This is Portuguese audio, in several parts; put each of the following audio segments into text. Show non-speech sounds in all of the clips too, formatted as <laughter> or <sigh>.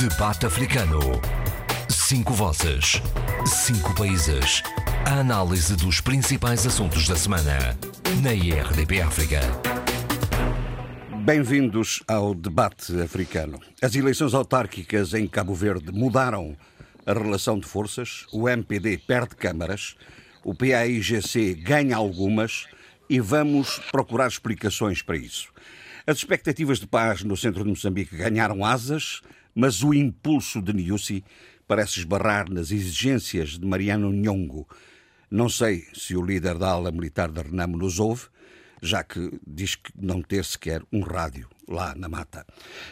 Debate Africano. Cinco vozes. Cinco países. A análise dos principais assuntos da semana. Na IRDP África. Bem-vindos ao debate africano. As eleições autárquicas em Cabo Verde mudaram a relação de forças, o MPD perde câmaras, o PAIGC ganha algumas e vamos procurar explicações para isso. As expectativas de paz no centro de Moçambique ganharam asas, mas o impulso de Niusi parece esbarrar nas exigências de Mariano Nhongo. Não sei se o líder da ala militar da Renamo nos ouve, já que diz que não ter sequer um rádio lá na mata.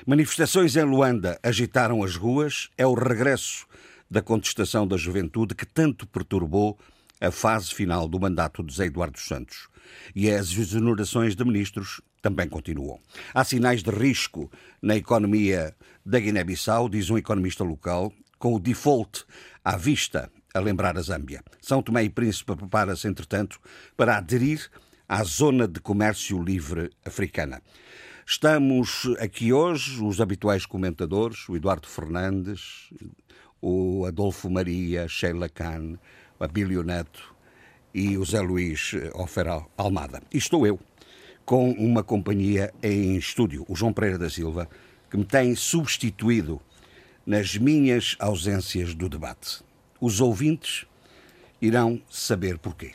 Manifestações em Luanda agitaram as ruas, é o regresso da contestação da juventude que tanto perturbou a fase final do mandato de Zé Eduardo Santos. E as exonerações de ministros também continuam. Há sinais de risco na economia da Guiné-Bissau, diz um economista local, com o default à vista a lembrar a Zâmbia. São Tomé e Príncipe prepara-se, entretanto, para aderir à Zona de Comércio Livre Africana. Estamos aqui hoje, os habituais comentadores, o Eduardo Fernandes, o Adolfo Maria, Sheila Khan, Abílio Neto e o Zé Luís Ofera Almada. E estou eu, com uma companhia em estúdio, o João Pereira da Silva, que me tem substituído nas minhas ausências do debate. Os ouvintes irão saber porquê.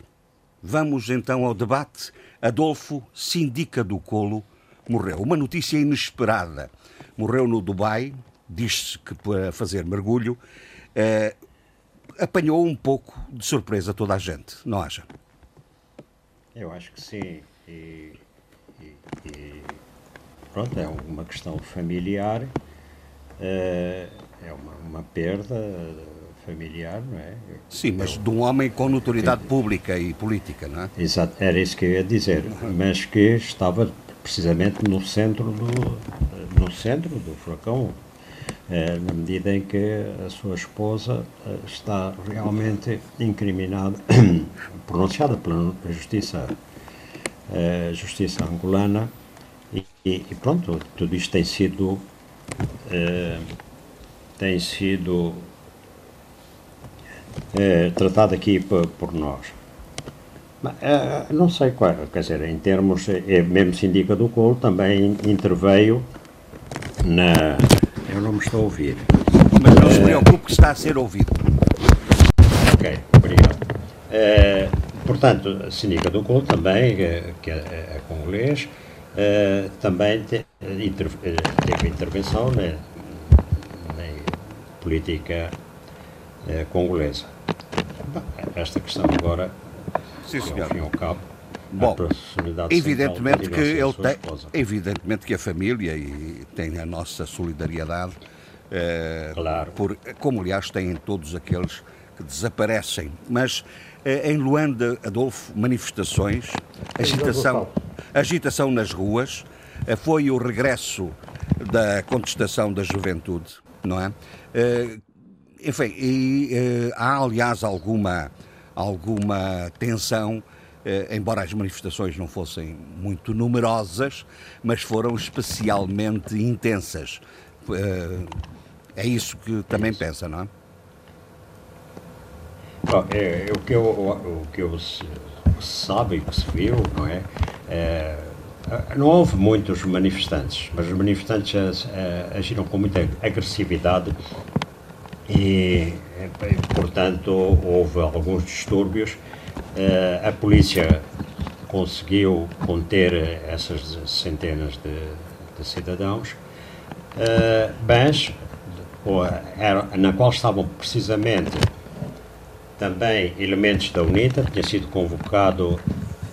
Vamos então ao debate. Adolfo Sindica do Colo morreu. Uma notícia inesperada. Morreu no Dubai, diz-se que para fazer mergulho. Eh, apanhou um pouco de surpresa toda a gente, não acha? Eu acho que sim. E, e, pronto, é uma questão familiar, é, é uma, uma perda familiar, não é? Sim, mas de um homem com notoriedade pública e política, não é? Exato, era isso que eu ia dizer, <laughs> mas que estava precisamente no centro do, no centro do furacão, é, na medida em que a sua esposa está realmente incriminada, <coughs> pronunciada pela justiça, a justiça angolana, e, e, pronto, tudo isto tem sido é, tem sido é, tratado aqui por, por nós. Mas, não sei qual, quer dizer, em termos, é, mesmo sindica do Colo também interveio na. Eu não me estou a ouvir. Mas não se preocupe que está a ser ouvido. Ok, obrigado. É, portanto, a Sindica do Colo também, que é, é congolês, é, também te, inter, teve intervenção na, na política é, congolesa. Esta questão agora, Sim, ao senhor. fim e ao cabo, Bom, Evidentemente que ele tem, esposa. evidentemente que a família e tem a nossa solidariedade, eh, Claro. por, como aliás têm todos aqueles que desaparecem. Mas eh, em Luanda, Adolfo, manifestações, agitação, agitação nas ruas, eh, foi o regresso da contestação da juventude, não é? Eh, enfim, e há aliás alguma, alguma tensão, embora as manifestações não fossem muito numerosas, mas foram especialmente intensas. É isso que também pensa, não é? É, é o que eu, o que eu sabe que se viu, não é? É, não houve muitos manifestantes, mas os manifestantes eh, agiram com muita agressividade e, portanto, houve alguns distúrbios. A polícia conseguiu conter essas centenas de, de cidadãos, mas na qual estavam precisamente também elementos da UNITA, tinha sido convocado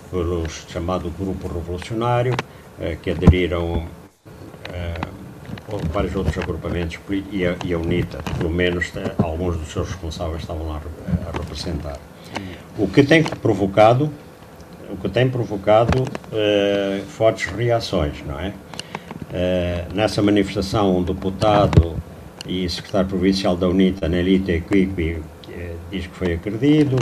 pelos chamado Grupo Revolucionário, eh, que aderiram eh, vários outros agrupamentos e a, e a UNITA, pelo menos eh, alguns dos seus responsáveis estavam lá a, representar. O que tem provocado, o que tem provocado eh, fortes reações, não é? Eh, nessa manifestação, um deputado e secretário provincial da UNITA, Nelita Equipe, diz que foi agredido.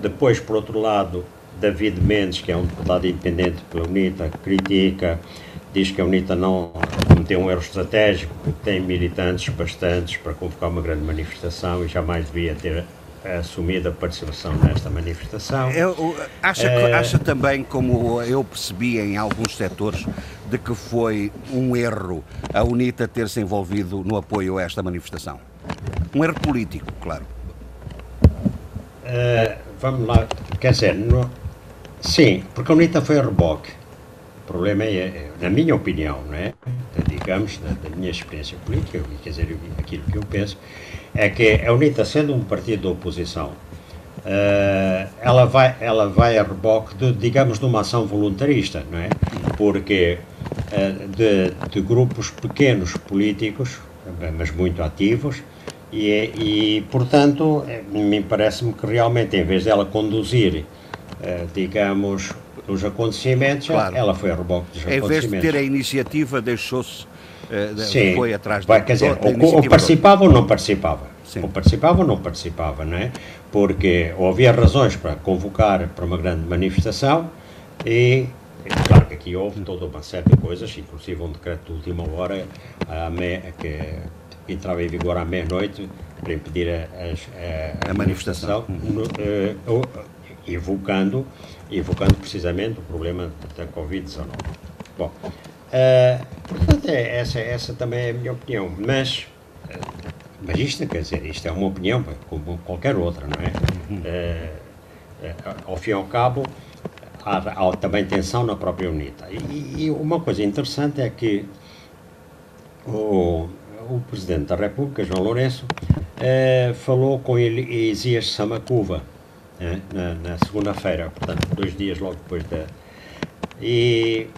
Depois, por outro lado, David Mendes, que é um deputado independente pela UNITA, critica diz que a UNITA não cometeu um erro estratégico, que tem militantes bastantes para convocar uma grande manifestação e jamais devia ter assumido a participação nesta manifestação. Eu, acha, é... acha também, como eu percebi em alguns setores, de que foi um erro a UNITA ter se envolvido no apoio a esta manifestação? Um erro político, claro. Uh, vamos lá, quer dizer, sim, porque a UNITA foi a reboque. O problema é, é, na minha opinião, não é? digamos, da, da, minha experiência política, quer dizer, aquilo que eu penso, é que a UNITA, sendo um partido de oposição, uh, ela, vai, ela vai a reboque, de, digamos, de uma ação voluntarista, não é? Porque uh, de, de grupos pequenos políticos, mas muito ativos, e, e portanto, me parece-me que realmente, em vez dela conduzir, uh, digamos, os acontecimentos, claro. ela foi a reboque dos em acontecimentos. Em vez de ter a iniciativa, deixou-se, uh, Sim, foi atrás vai, quer dizer, ou, ou participava ou não participava. Sim. Ou participava ou não participava, não é? Porque havia razões para convocar para uma grande manifestação e Claro que aqui houve toda uma série de coisas, inclusive um decreto de última hora que entrava em vigor à meia-noite para impedir a, a, a, a manifestação, manifestação uh, uh, evocando, evocando precisamente o problema da Covid-19. Bom, uh, portanto, é, essa, essa também é a minha opinião, mas, uh, mas isto, quer dizer, isto é uma opinião como qualquer outra, não é? Uh, ao fim e ao cabo, há, há, também tensão na própria UNITA. E, e, uma coisa interessante é que o, o Presidente da República, João Lourenço, falou com ele Isias Samacuva, né, na, na segunda-feira, portanto, dois dias logo depois da. E,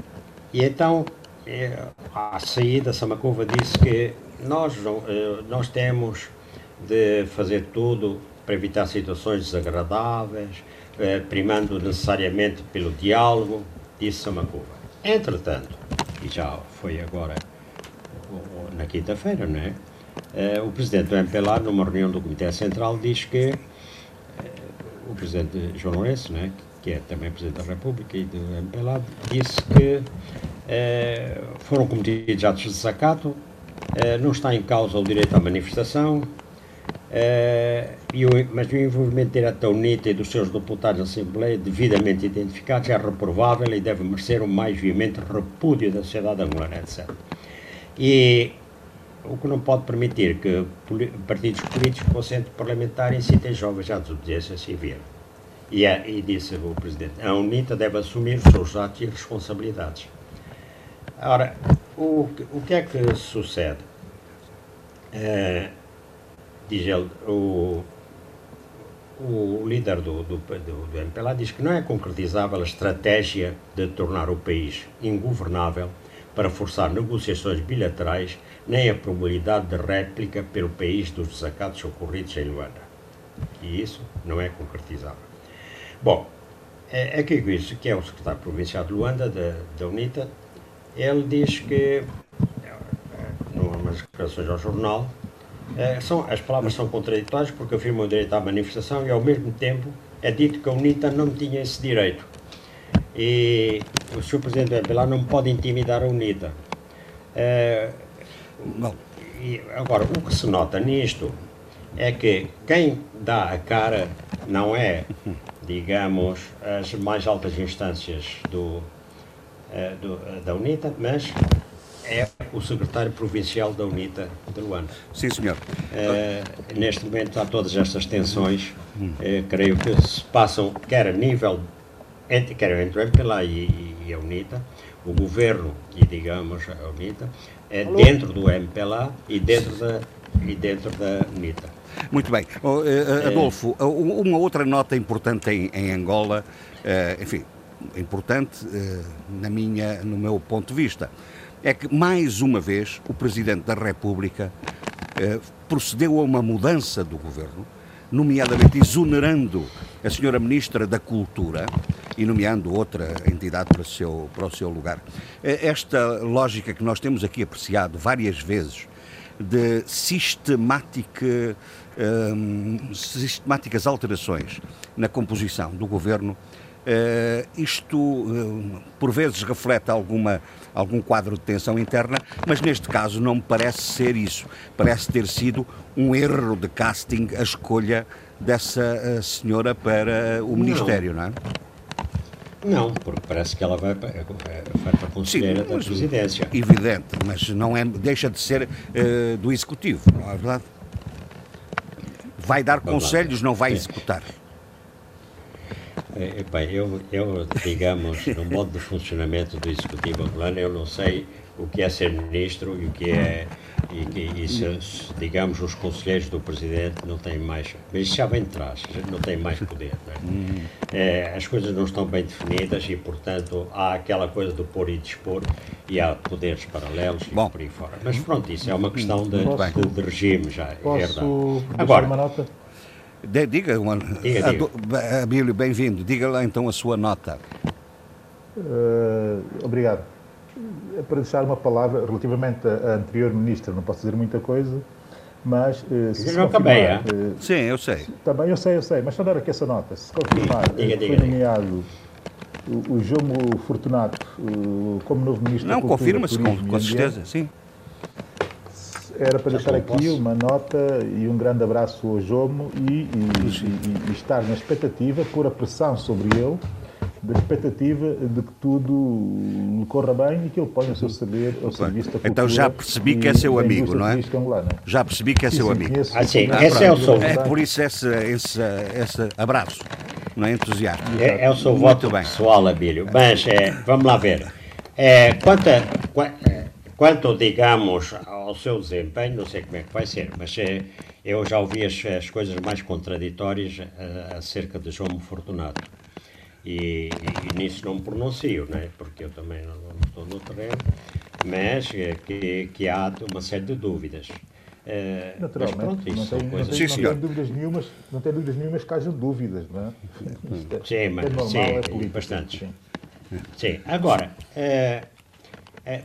e então, é, a saída, Samacuva disse que nós, eh, nós temos de fazer tudo para evitar situações desagradáveis, eh, primando necessariamente pelo diálogo, disse Samacuva. Entretanto, e já foi agora na quinta-feira, não é? Eh, o presidente do MPLA, numa reunião do Comitê Central, diz que o presidente João Lourenço, né, que é também presidente da República e do MPLA, disse que eh, foram cometidos atos de desacato, não está em causa o direito à manifestação, e o, mas o envolvimento direto da UNITA e dos seus deputados da Assembleia, devidamente identificados, é reprovável e deve merecer o mais veemente repúdio da sociedade angolana, etc. E o que não pode permitir que partidos políticos com centro parlamentar incitem jovens à desobediência civil. E, é, e disse o Presidente, a UNITA deve assumir os seus atos e responsabilidades. Ora, o, o que é que sucede? É, diz ele, o, o líder do, do, do, do MPLA diz que não é concretizável a estratégia de tornar o país ingovernável para forçar negociações bilaterais nem a probabilidade de réplica pelo país dos desacatos ocorridos em Luanda. E isso não é concretizável. Bom, é, é que isso, que é o secretário provincial de Luanda, da, UNITA, ele diz que, numas declarações ao jornal, é, são, as palavras são contraditórias porque afirmam o direito à manifestação e, ao mesmo tempo, é dito que a UNITA não tinha esse direito. E o Sr. Presidente MPLA não pode intimidar a UNITA. É, Bom. E agora, o que se nota nisto é que quem dá a cara não é, digamos, as mais altas instâncias do, eh, do, da UNITA, mas é o secretário provincial da UNITA de Luanda. Sim, senhor. Uh, neste momento há todas estas tensões, uh, creio que se passam, quer a nível, entre, quer entre o MPLA e, e a UNITA, o governo e, digamos, a UNITA, é dentro do MPLA e dentro da, e dentro da UNITA. Muito bem. Oh, uh, Adolfo, uh, uma outra nota importante em, em Angola, enfim, importante na minha, no meu ponto de vista, é que mais uma vez o Presidente da República procedeu a uma mudança do governo, nomeadamente exonerando a Senhora Ministra da Cultura, e nomeando outra entidade para o seu, para o seu lugar. Eh, esta lógica que nós temos aqui apreciado várias vezes de sistemática, um, sistemáticas alterações na composição do governo, uh, isto uh, por vezes reflete alguma algum quadro de tensão interna, mas neste caso não me parece ser isso. Parece ter sido um erro de casting a escolha dessa eh, senhora para o Ministério, não, não é? Não, porque parece que ela vai para, vai para a conselheira da presidência. Evidente, mas não é, deixa de ser uh, do executivo, não é verdade? Vai dar Vamos conselhos, lá. não vai executar. É, eu, eu, digamos, no modo de funcionamento do executivo angolano, eu não sei o que é ser ministro e o que é e, e, e se, digamos, os conselheiros do presidente não têm mais, mas isso já vem de trás, não têm mais poder. É? É, as coisas não estão bem definidas e, portanto, há aquela coisa do pôr e dispor e há poderes paralelos Bom. e por aí fora. Mas pronto, isso é uma questão de, de, de regime já, é posso é Agora, uma nota? De, diga, uma, diga, diga. Abílio, bem-vindo. Diga lá então a sua nota. Uh, obrigado. É para deixar uma palavra relativamente à anterior ministra, não posso dizer muita coisa, mas uh, se, se confirmar, uh, Sim, eu sei. Também eu sei, eu sei, mas só dar aqui essa nota. Se confirmar diga, diga, foi nomeado o, o Jomo Fortunato como novo ministro Não, confirma-se com, com certeza, sim. Era para deixar aqui uma nota e um grande abraço ao Jomo e, e, e, e, estar na expectativa, pôr a pressão sobre ele, da expectativa de que tudo corra bem e que ele ponha o seu saber ao serviço da cultura. Então já percebi que é seu amigo, não é? Já percebi que é seu amigo. Ah, sim, esse é o seu. É por isso esse, esse, esse abraço, não é entusiasmo. É, é o seu voto bem. pessoal, Abílio. Mas é, vamos lá ver. É, quanto a, Quanto, digamos, ao seu desempenho, não sei como é que vai ser, mas é, eu já ouvi as, as coisas mais contraditórias acerca de João Fortunato. E, e, nisso não me pronuncio, né? porque eu também não, não estou no terreno, mas é, que, que há uma série de dúvidas. Uh, Naturalmente, pronto, não, tem, não, tem, sim, não tem dúvidas nenhumas, não tem dúvidas nenhumas que haja dúvidas, não é? Sim, é mas, é sim, é político, bastante. Sim. sim. agora, uh, é,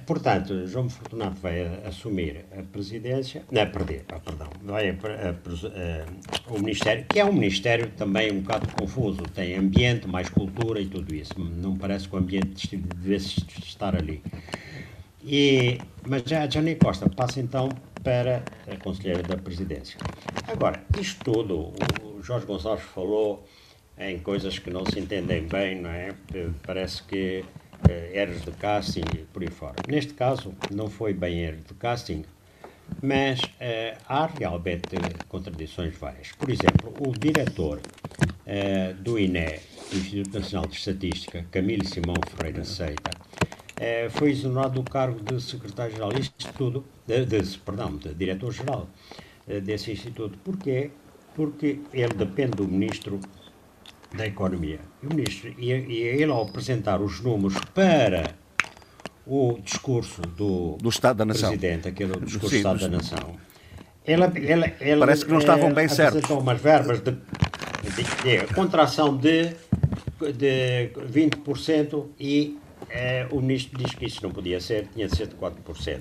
portanto, João Fortunato vai a, assumir a presidência, não, perder, ah, perdão, vai a, a, o Ministério, que é um Ministério também um bocado confuso, tem ambiente, mais cultura e tudo isso. Não parece que o ambiente devesse estar ali. E, mas já a Jane Costa passa então para a Conselheira da Presidência. Agora, isto tudo, o Jorge Gonçalves falou em coisas que não se entendem bem, não é? Parece que erros de casting e por aí fora. Neste caso, não foi bem erro de casting, mas uh, há realmente contradições várias. Por exemplo, o diretor uh, do INE, Instituto Nacional de Estatística, Camilo Simão Ferreira Seita, uh, foi exonerado do cargo de secretário-geral. Isto tudo, de, de, perdão, de diretor-geral desse instituto. Porquê? Porque ele depende do ministro da Economia. E o ministro, e, e ele ao apresentar os números para o discurso do, do Estado da Nação, Presidente, aquele discurso Sim, do Estado da Nação, ele, ele, ele parece que não estavam bem certos. Apresentou umas verbas de, de, de contração de, de 20% e eh, o ministro diz que isso não podia ser, tinha de ser de 4%.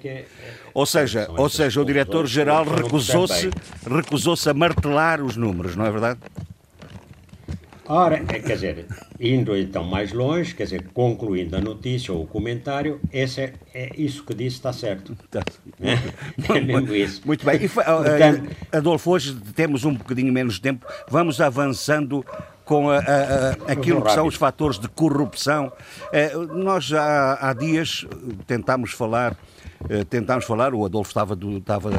Que, é, ou seja, ou seja o diretor-geral recusou-se recusou-se a martelar os números, não é verdade? Ora, é, quer dizer, indo então mais longe, quer dizer, concluindo a notícia ou o comentário, esse é, é isso que disse está certo. Tá. <laughs> É mesmo isso. Muito bem. E, Portanto, Adolfo, hoje temos um bocadinho menos tempo, vamos avançando com a, a, a, aquilo que são os fatores de corrupção. Eh, nós já há dias tentámos falar eh, tentámos falar, o Adolfo estava, do, estava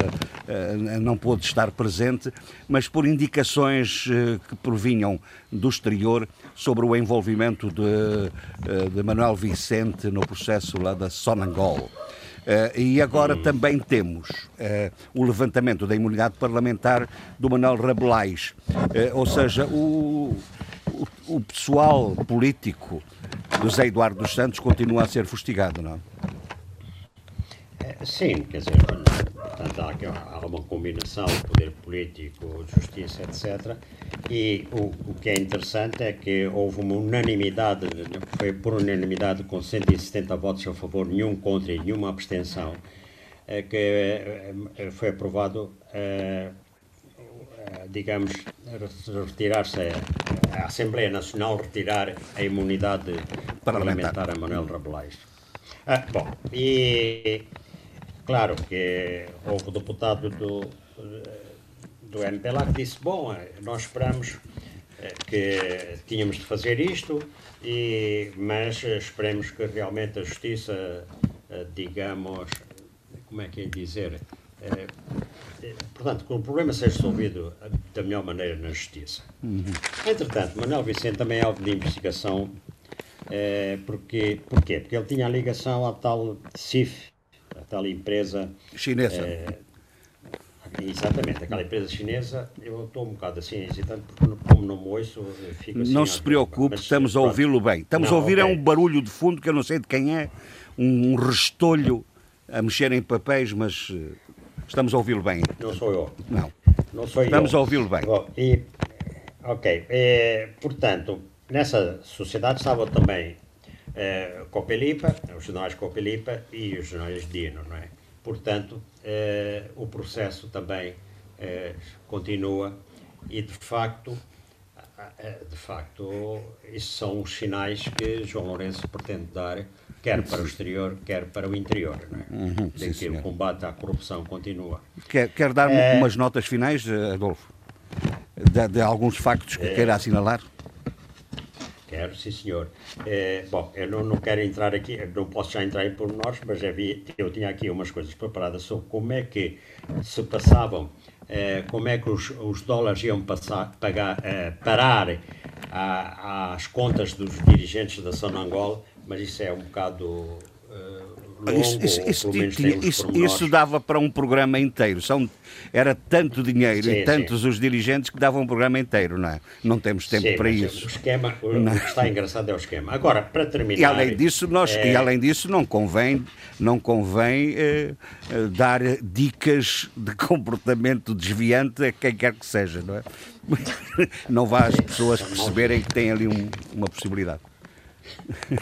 eh, não pôde estar presente, mas por indicações eh, que provinham do exterior sobre o envolvimento de, de Manuel Vicente no processo lá da Sonangol. Uh, e agora também temos uh, o levantamento da imunidade parlamentar do Manuel Rabelais. Uh, ou seja, o, o, o, pessoal político do Zé Eduardo dos Santos continua a ser fustigado, não é? Sim, quer dizer, portanto, há, há uma combinação de poder político, justiça, etc. E o, o que é interessante é que houve uma unanimidade, foi por unanimidade com 170 votos a favor, nenhum contra e nenhuma abstenção, é que é, foi aprovado, é, digamos, retirar-se, a Assembleia Nacional retirar a imunidade parlamentar, parlamentar a Manuel Rabelais. Ah, bom, e claro que houve o deputado do, do MPLA que disse, bom, nós esperamos eh, que tínhamos de fazer isto, e, mas esperemos que realmente a justiça, eh, digamos, como é que é dizer, eh, portanto, que o problema seja resolvido da melhor maneira na justiça. Uhum. Entretanto, Manuel Vicente também é alvo de investigação é, porque, porquê? Porque ele tinha a ligação à tal CIF, tal empresa chinesa. É, exatamente, aquela empresa chinesa. Eu estou um bocado assim hesitante, porque como não me ouço, fico assim. Não se preocupe, mas, estamos a ouvi-lo bem. Estamos não, a ouvir okay. é um barulho de fundo que eu não sei de quem é, um, um restolho a mexer em papéis, mas uh, estamos a ouvi-lo bem. Não sou eu. Não. Não sou estamos eu. a ouvi-lo bem. Bom, e, ok. É, portanto, Nessa sociedade estavam também uh, Copelipa, os jornais Copelipa e os jornais Dino, não é? Portanto, uh, o processo também continua e, de facto, de facto, isso são os sinais que João Lourenço pretende dar, quer para o exterior, quer para o interior, não é? Uhum, de que o combate à corrupção continua. Quer, quer dar umas notas finais, Adolfo? De, de alguns factos que queira assinalar? Quero, sim senhor. É, bom, eu não, não quero entrar aqui, não posso já entrar em pormenores, mas havia, eu tinha aqui umas coisas preparadas sobre como é que se passavam, é, como é que os, os dólares iam passar, pagar, é, parar a, às contas dos dirigentes da Sonangol, mas isso é um bocado longo, isso, isso, isso, isso, isso, dava para um programa inteiro. São, era tanto dinheiro sim, e tantos sim. os dirigentes que davam um programa inteiro, não é? Não temos tempo sim, para isso. O esquema, o, que está engraçado é o esquema. Agora, para terminar. E além disso, nós, é... e além disso não convém, não convém eh, eh, dar dicas de <laughs> comportamento desviante a quem quer que seja, não é? <laughs> Não vá as pessoas perceberem que têm ali um, uma possibilidade.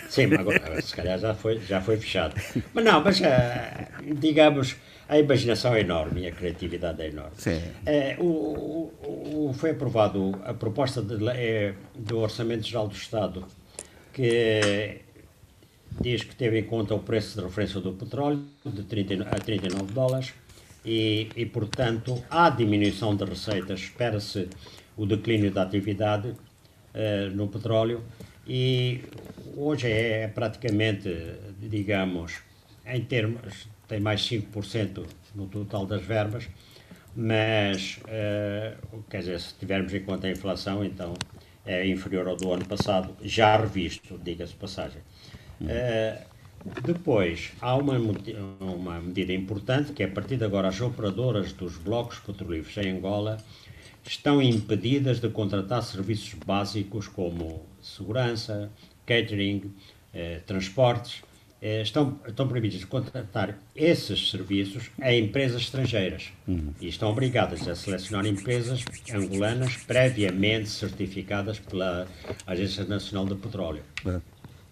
Sim, agora, se calhar já foi, já foi fechado. Mas não, mas eh, digamos, a imaginação é enorme e a criatividade é enorme. Sim. É, o, o, o, foi aprovado a proposta de, é, do Orçamento Geral do Estado que diz que teve em conta o preço de referência do petróleo de 30 a 39 dólares e, e portanto, há diminuição de receitas, espera-se o declínio da atividade uh, no petróleo e hoje é praticamente, digamos, em termos, tem mais 5% no total das verbas, mas, uh, quer dizer, se tivermos em conta a inflação, então é inferior ao do ano passado, já revisto, diga-se passagem. Uh, depois, há uma, uma medida importante, que é a partir de agora as operadoras dos blocos petrolíferos em Angola estão impedidas de contratar serviços básicos como segurança, catering, eh, transportes, eh, estão, estão proibidos de contratar esses serviços a empresas estrangeiras uhum. e estão obrigadas a selecionar empresas angolanas previamente certificadas pela Agência Nacional de Petróleo uhum.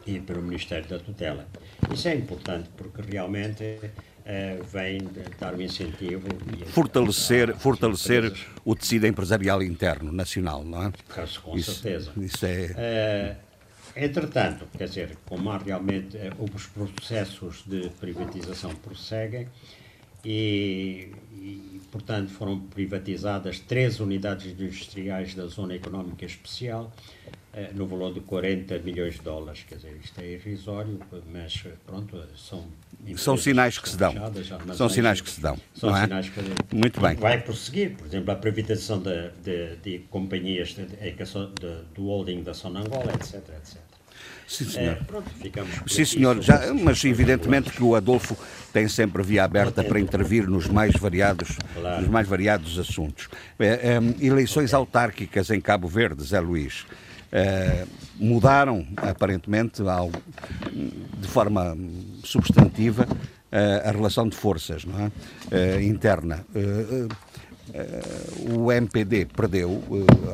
e pelo Ministério da Tutela. Isso é importante porque realmente vem dar um incentivo. fortalecer fortalecer o tecido empresarial interno, nacional, não é? Com isso, certeza. Isso é. Uh, entretanto, quer dizer, como há realmente uh, os processos de privatização prosseguem e, e, portanto, foram privatizadas três unidades industriais da Zona Económica Especial eh, no valor de 40 milhões de dólares. Quer dizer, isto é irrisório, mas pronto, são. São sinais que se dão. São sinais que se dão. São é? sinais que. Muito bem. Vai prosseguir, por exemplo, a privatização de, de, de companhias de, de, do holding da Sonangola, etc, etc. Sim, senhor. É, pronto, ficamos Sim, senhor. Já, mas evidentemente que o Adolfo tem sempre a via aberta para intervir nos mais variados, claro. nos mais variados assuntos. É, é, eleições autárquicas em Cabo Verde, Zé Luís. Eh, mudaram, aparentemente, de forma substantiva, eh, a relação de forças não é? Eh, interna. o MPD perdeu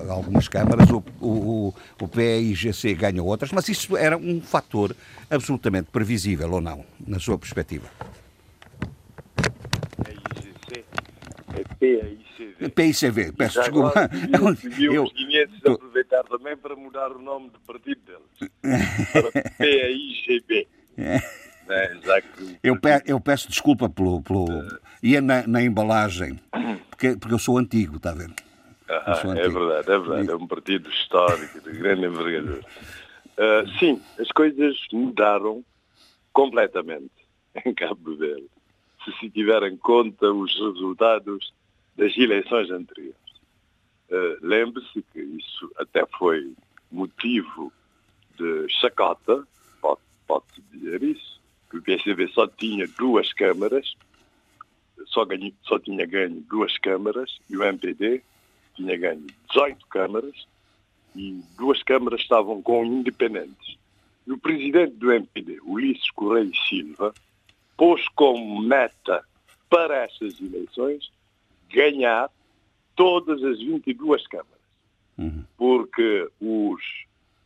algumas câmaras, o, o, o PIGC ganhou outras, mas isso era um fator absolutamente previsível ou não, na sua perspectiva? PIGC, é PIGC PICV, peço desculpa. <laughs> Eu, guineenses eu... aproveitar também para mudar o nome de partido deles. Para PAIGB. É. É, Eu, pe eu peço desculpa pelo. pelo... Ia na, na embalagem, porque, porque eu sou antigo, está a ver? Ah, é verdade, é verdade. É um partido histórico de grande envergadura. Uh, sim, as coisas mudaram completamente <laughs> em Cabo Verde, se se tiver em conta os resultados das eleições anteriores. Uh, Lembre-se que isso até foi motivo de chacota, pode, pode dizer isso, que o PSDB só tinha duas câmaras, só, ganho, só tinha ganho duas câmaras, e o MPD tinha ganho 18 câmaras, e duas câmaras estavam com independentes. E o presidente do MPD, Ulisses Correia Silva, pôs como meta para estas eleições ganhar todas as 22 câmaras. Uhum. Porque os,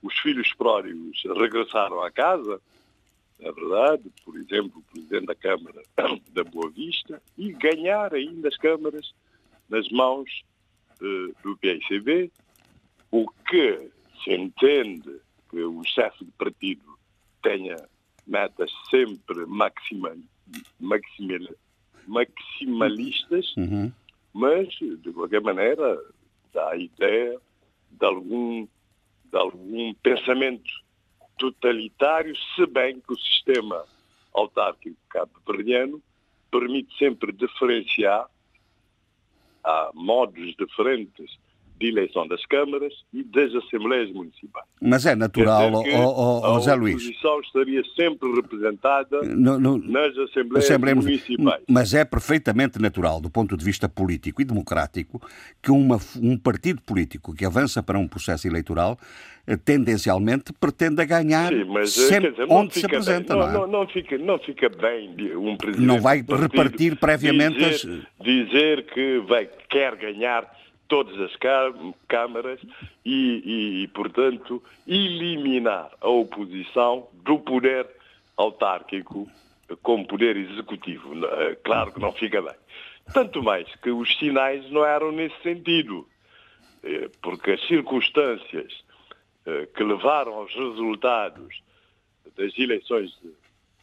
os filhos pródigos regressaram à casa, é verdade, por exemplo, o Presidente da Câmara <coughs> da Boa Vista, e ganhar ainda as câmaras nas mãos uh, do PICB, o que se entende que o chefe de partido tenha metas sempre maxima, maxima, maximalistas, uhum. Mas, de qualquer maneira, dá a ideia de algum, de algum pensamento totalitário, se bem que o sistema autárquico cabo-verdiano permite sempre diferenciar. Há modos diferentes de eleição das câmaras e das assembleias municipais. Mas é natural, José Luís. A oposição estaria sempre representada no, no, nas assembleias Assembleia municipais. Mas é perfeitamente natural, do ponto de vista político e democrático, que uma, um partido político que avança para um processo eleitoral eh, tendencialmente pretenda ganhar Sim, mas, eh, sempre dizer, onde se apresenta. Bem. Não, não, não, fica, não fica bem um presidente. Não vai repartir previamente dizer, as... dizer que vai, quer ganhar todas as câmaras e, e, portanto, eliminar a oposição do poder autárquico como poder executivo. Eh, claro que não fica bem. Tanto mais que os sinais não eram nesse sentido, eh, porque as circunstâncias eh, que levaram aos resultados das eleições de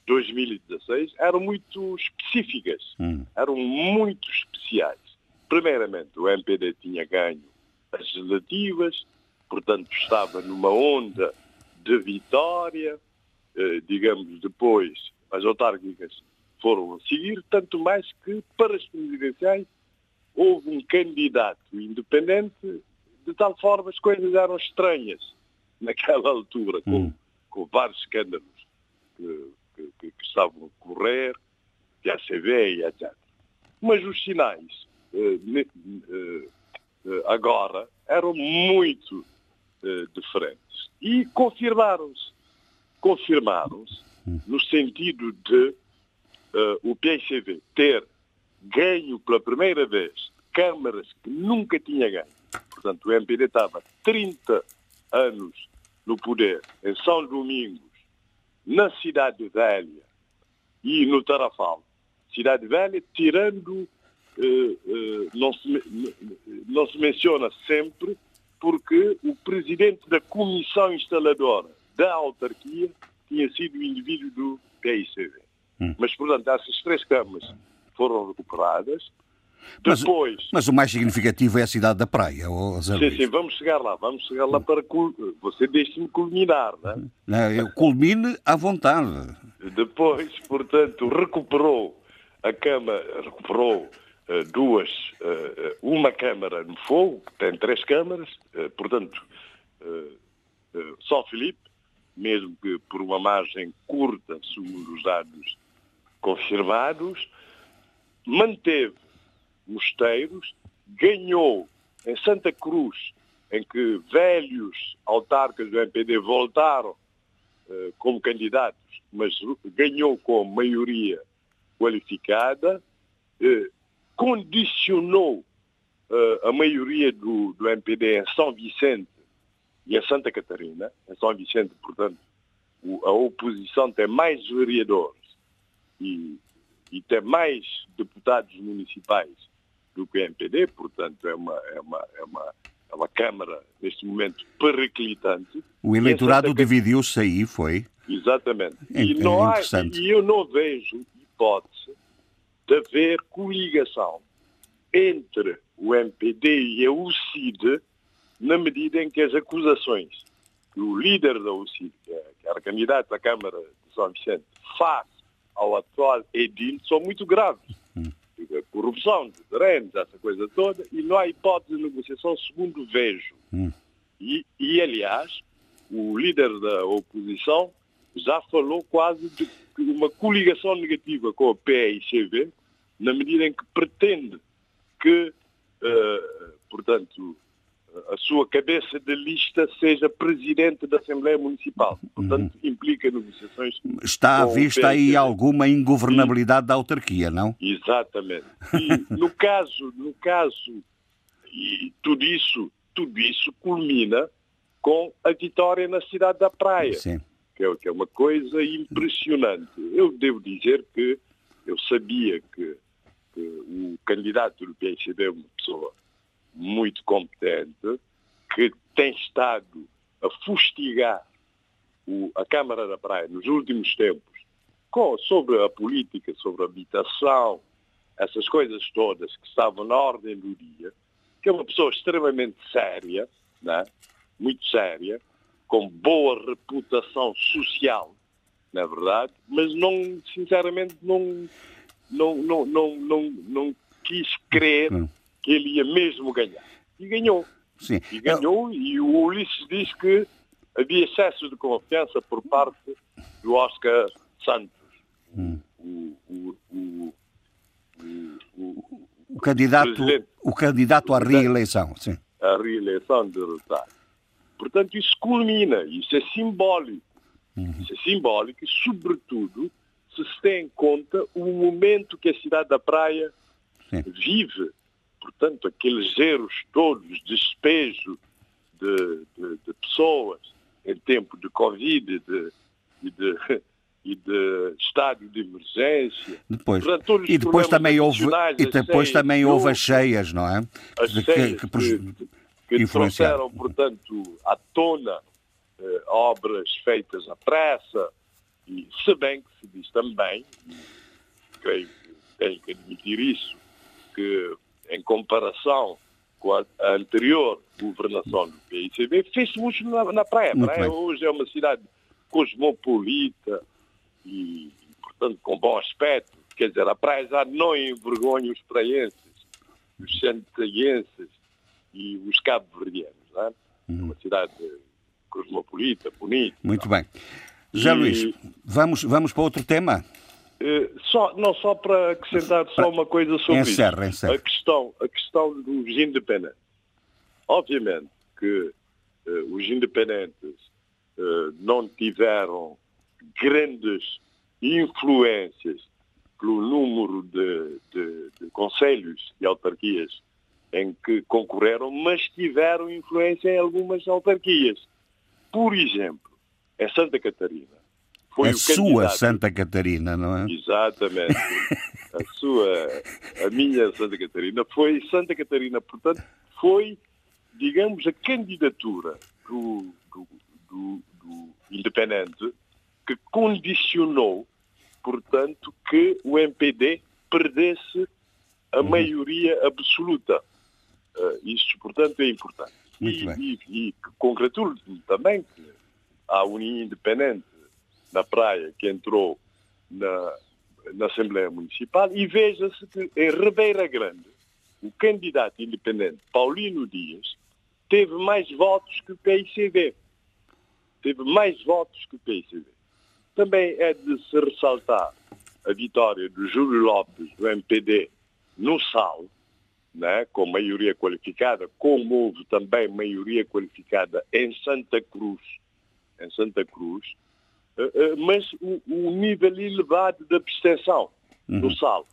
2016 eram muito específicas, hum. eram muito especiais. Primeiramente, o MPD tinha ganho as legislativas, portanto estava numa onda de vitória, eh, digamos, depois as autárquicas foram a seguir, tanto mais que para as presidenciais houve um candidato independente, de tal forma as coisas eram estranhas naquela altura, com, hum. com vários escândalos que, que, que, estavam a correr, de ACV e etc. Mas os sinais agora eram muito eh, diferentes. E confirmaram-se. Confirmaram-se no sentido de o PICV ter ganho pela primeira vez câmaras que nunca tinha ganho. Portanto, o MPD estava 30 anos no poder em São Domingos, na Cidade Velha e no Tarafal. Cidade Velha, tirando eh, eh, não, se, não se menciona sempre porque o presidente da comissão instaladora da autarquia tinha sido o indivíduo do PICV. Hum. Mas, portanto, essas três câmaras foram recuperadas. Depois... Mas, mas, o mais significativo é a cidade da praia, ou Sim, sim, vamos chegar lá, vamos chegar lá para... Você deixe-me culminar, não é? Não, eu culmine à vontade. Depois, portanto, recuperou a Câmara, recuperou eh, duas, eh, eh, uma câmara no fogo, que tem três câmaras, portanto, só Filipe, mesmo que por uma margem curta, segundo os dados confirmados, manteve mosteiros, ganhou em Santa Cruz, em que velhos autarcas do MPD voltaram como candidatos, mas ganhou com maioria qualificada, condicionou uh, a maioria do, do MPD em São Vicente e em Santa Catarina. Em São Vicente, portanto, o, a oposição tem mais vereadores e, e tem mais deputados municipais do que o MPD, portanto é uma, é uma, é uma, é uma Câmara, neste momento, periclitante. O eleitorado dividiu-se aí, foi? Exatamente. É, e, não é há, e eu não vejo, hipótese de haver coligação entre o MPD e a UCID na medida em que as acusações que o líder da UCID, que é, que era candidato à Câmara de São Vicente, faz ao atual edil são muito graves. Hum. Corrupção de terrenos, essa coisa toda, e não há hipótese de negociação segundo vejo. Hum. E, e, aliás, o líder da oposição já falou quase de uma coligação negativa com a PICV, na medida em que pretende que, uh, portanto, a sua cabeça de lista seja presidente da Assembleia Municipal. Portanto, uhum. implica negociações. Está à vista aí alguma ingovernabilidade e, da autarquia, não? Exatamente. E <laughs> no caso, no caso, e tudo isso, tudo isso culmina com a vitória na cidade da Praia. Sim. Que é, que é uma coisa impressionante. Eu devo dizer que eu sabia que, que o candidato do PSB é uma pessoa muito competente, que tem estado a fustigar o, a Câmara da Praia nos últimos tempos com, sobre a política, sobre a habitação, essas coisas todas que estavam na ordem do dia, que é uma pessoa extremamente séria, né? muito séria, com boa reputação social, na é verdade, mas não, sinceramente, não, não, não, não, não, não quis crer que ele ia mesmo ganhar. E ganhou. Sim. E ganhou, e o Ulisses diz que havia excesso de confiança por parte do Oscar Santos. Hum. O, o, o, o, candidato, o candidato à reeleição. Sim. A reeleição derrotado. Portanto, isso culmina, isso é simbólico. Uhum. Isso é simbólico e, sobretudo, se se tem em conta o momento que a cidade da Praia Sim. vive portanto, aqueles erros todos, despejo de, de, de pessoas em tempo de Covid de, e de, <laughs> e de estado de emergência. Depois, portanto, e depois também houve e depois também houve as cheias, não é? As cheias que, que, que, que trouxeram, portanto, à tona eh, obras feitas à pressa, e se bem que se diz também, e creio que tenho que admitir isso, que em comparação com a, anterior governação do PICB, fez-se muito na, na praia. A praia hoje é uma cidade cosmopolita e, portanto, com bom aspecto. Quer dizer, a praia já não envergonha os praienses, os santiaguenses e os cabo-verdianos. É? Uhum. uma cidade cosmopolita, bonita. Muito bem. José e... Luís, vamos, vamos para outro tema? Eh, só, não só para acrescentar só uma coisa sobre encerra, isso. Encerra. A questão, a questão dos independentes. Obviamente que uh, os independentes uh, não tiveram grandes influências pelo número de, de, de conselhos e autarquias em que concorreram, mas tiveram influência em algumas autarquias. Por exemplo, em Santa Catarina, foi a sua Santa Catarina, não é? Exatamente. a <laughs> sua, a minha Santa Catarina foi Santa Catarina, portanto, foi, digamos, a candidatura do, do, do, do independente que condicionou, portanto, que o MPD perdesse a uhum. maioria absoluta. Uh, isso, portanto, é importante. Muito e, e, e congratulo também que a União Independente na praia que entrou na, na Assembleia Municipal e veja-se que em Ribeira Grande o candidato independente Paulino Dias teve mais votos que o PICD. Teve mais votos que o PICD. Também é de se ressaltar a vitória do Júlio Lopes, do MPD, no Sal, né, com maioria qualificada, como houve também maioria qualificada em Santa Cruz, em Santa Cruz, eh, eh, mas o, o, nível elevado de abstenção uhum. do sal.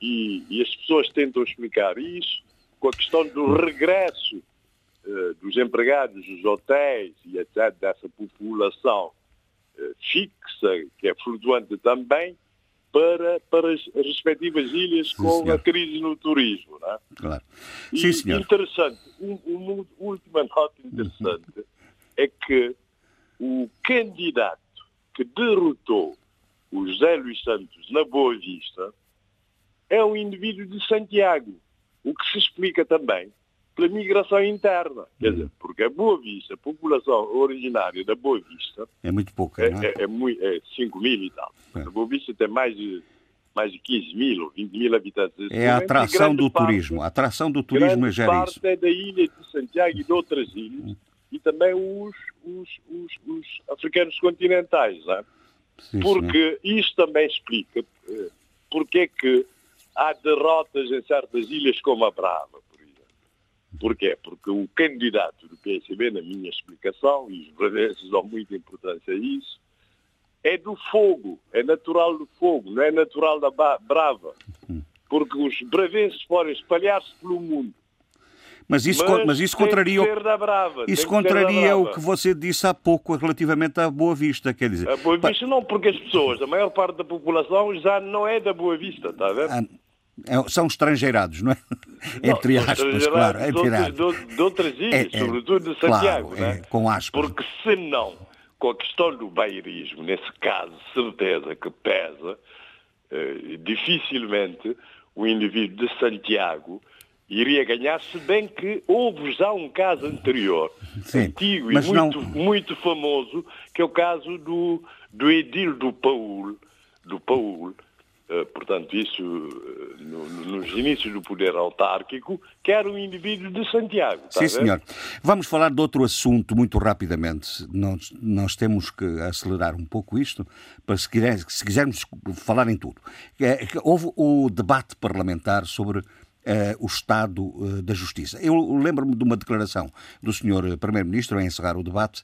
E, e, as pessoas tentam explicar isso com a questão do regresso uh, dos empregados dos hotéis e etc., dessa população fixa, que é flutuante também, para, para as respectivas ilhas Sim, com senhor. a crise no turismo. Não é? Claro. Sim, e, senhor. Interessante, um, uma última nota interessante uhum. é que o candidato que derrotou o José Luís Santos na Boa Vista é um indivíduo de Santiago, o que se explica também pela migração interna. Quer dizer, porque a Boa Vista, a população originária da Boa Vista, É muito pouca, é, não é? é, é, muito, é 5 mil e tal. É. A Boa Vista tem mais de, mais de 15 mil ou 20 mil habitantes. É a atração do parte- turismo. A atração do turismo gera parte isso. é da ilha de Santiago e de outras ilhas. E também os, os, os, os africanos continentais. É? Sim. Porque isto também explica eh, porque é que há derrotas em certas ilhas como a Brava, por exemplo. Porquê? Porque o candidato do PSB, na minha explicação, e os bravenses dão muita importância a isso, é do fogo, é natural do fogo, não é natural da Brava. Porque os bravenses podem espalhar-se pelo mundo. Mas isso, con- mas isso contraria, Brava, isso contraria o que você disse há pouco relativamente à Boa Vista. Quer dizer, A Boa Vista não, porque as pessoas, a maior parte da população já não é da Boa Vista, está a ver? ah, é- são estrangeirados, não é? <laughs> Entre Não, aspas, estrangeirados claro. de Entre outras- aspas. de, de outras ilhas, É, é, sobretudo de claro, Santiago, é, né? com aspas. Porque se não, com a questão do bairismo, nesse caso, certeza que pesa, eh, dificilmente o indivíduo de Santiago iria ganhar, se bem que houve já um caso anterior, Sim, antigo e não- muito, muito famoso, que é o caso do, do Edil do Paul, do Paul, eh, portanto, isso eh, no- no- nos inícios do poder autárquico, que era um indivíduo de Santiago. a Sim, senhor. Vamos falar de outro assunto muito rapidamente. Nós, nós temos que acelerar um pouco isto, para se, quiser- se quisermos falar em tudo. É que Houve o debate parlamentar sobre o estado eh, da justiça. Eu lembro-me de uma declaração do senhor eh, Primeiro-Ministro, a encerrar o debate,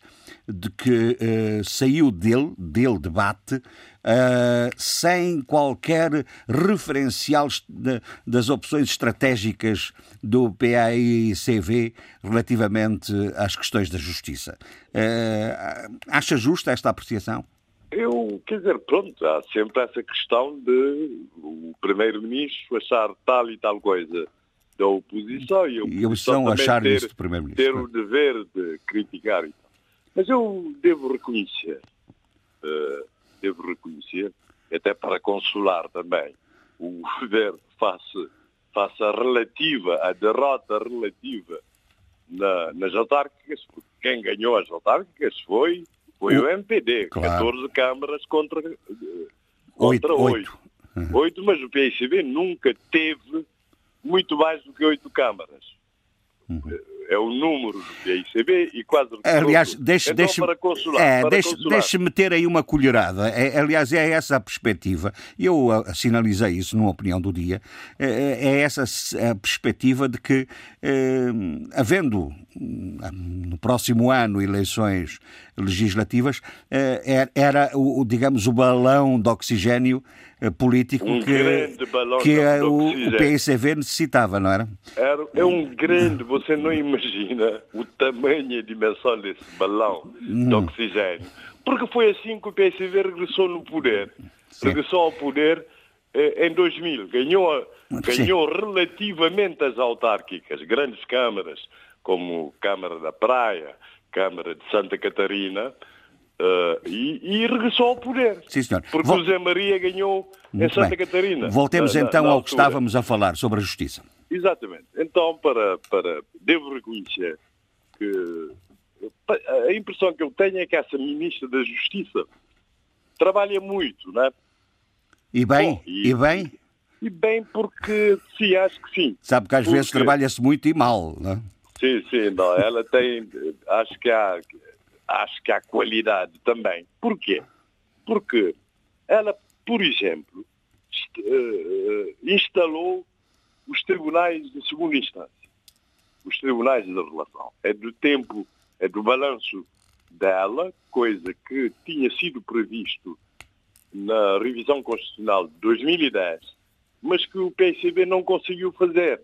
de que eh, saiu dele, dele debate, eh, sem qualquer referencial das opções estratégicas do PAICV relativamente às questões da justiça. Eh, acha justa esta apreciação? Eu, quer dizer, pronto, há sempre essa questão de o Primeiro-Ministro achar tal e tal coisa da oposição e a E a oposição também achar ter, isso do Primeiro-Ministro. ter o dever de criticar e. Mas eu devo reconhecer, eh, devo reconhecer, até para consolar também o governo face, face à relativa, à derrota relativa na- nas autárquicas, porque quem ganhou as autárquicas foi, foi O- o, MPD, Claro. 14 câmaras contra, eh, Oito, contra oito. 8. 8, mas o PICB nunca teve muito mais do que 8 câmaras. É o número do PICB e quase Aliás, tudo. deixe, então, deixe, para consolar, é, para deixe, consolar. deixe-me ter aí uma colherada. É, aliás, é essa a perspectiva. Eu ah, sinalizei isso numa opinião do dia. É, é essa a perspectiva de que, eh, havendo no próximo ano eleições legislativas, eh, era- o, digamos, o balão de oxigênio eh, político Um que, que eh, o, o PSV necessitava, não era? Era, é um grande, você não imagina o tamanho e a dimensão desse balão de oxigênio. Porque foi assim que o PSV regressou no poder. Sim. Regressou ao poder em 2000. Ganhou, ganhou relativamente às autárquicas, grandes câmaras, como Câmara da Praia, Câmara de Santa Catarina, eh, e, e regressou ao poder. Sim, senhor. Porque Vol- o Zé Maria ganhou em Muito Santa bem. Voltemos Voltemos na- então na ao que estávamos a falar sobre a justiça. Exatamente. Então, para, para, devo reconhecer que a impressão que eu tenho é que essa ministra da Justiça trabalha muito, não é? E bem, Bom, e- e bem, E bem porque, sim, acho que sim. sabe que às vezes Porque- trabalha-se muito e mal, não é? Sim, sim, não, ela tem, acho que há, acho que há qualidade também. Porquê? Porque ela, por exemplo, eh, eh, instalou os tribunais de segunda instância, os tribunais da relação. É do tempo, é do balanço dela, coisa que tinha sido previsto na revisão constitucional de 2010, mas que o PCB não conseguiu fazer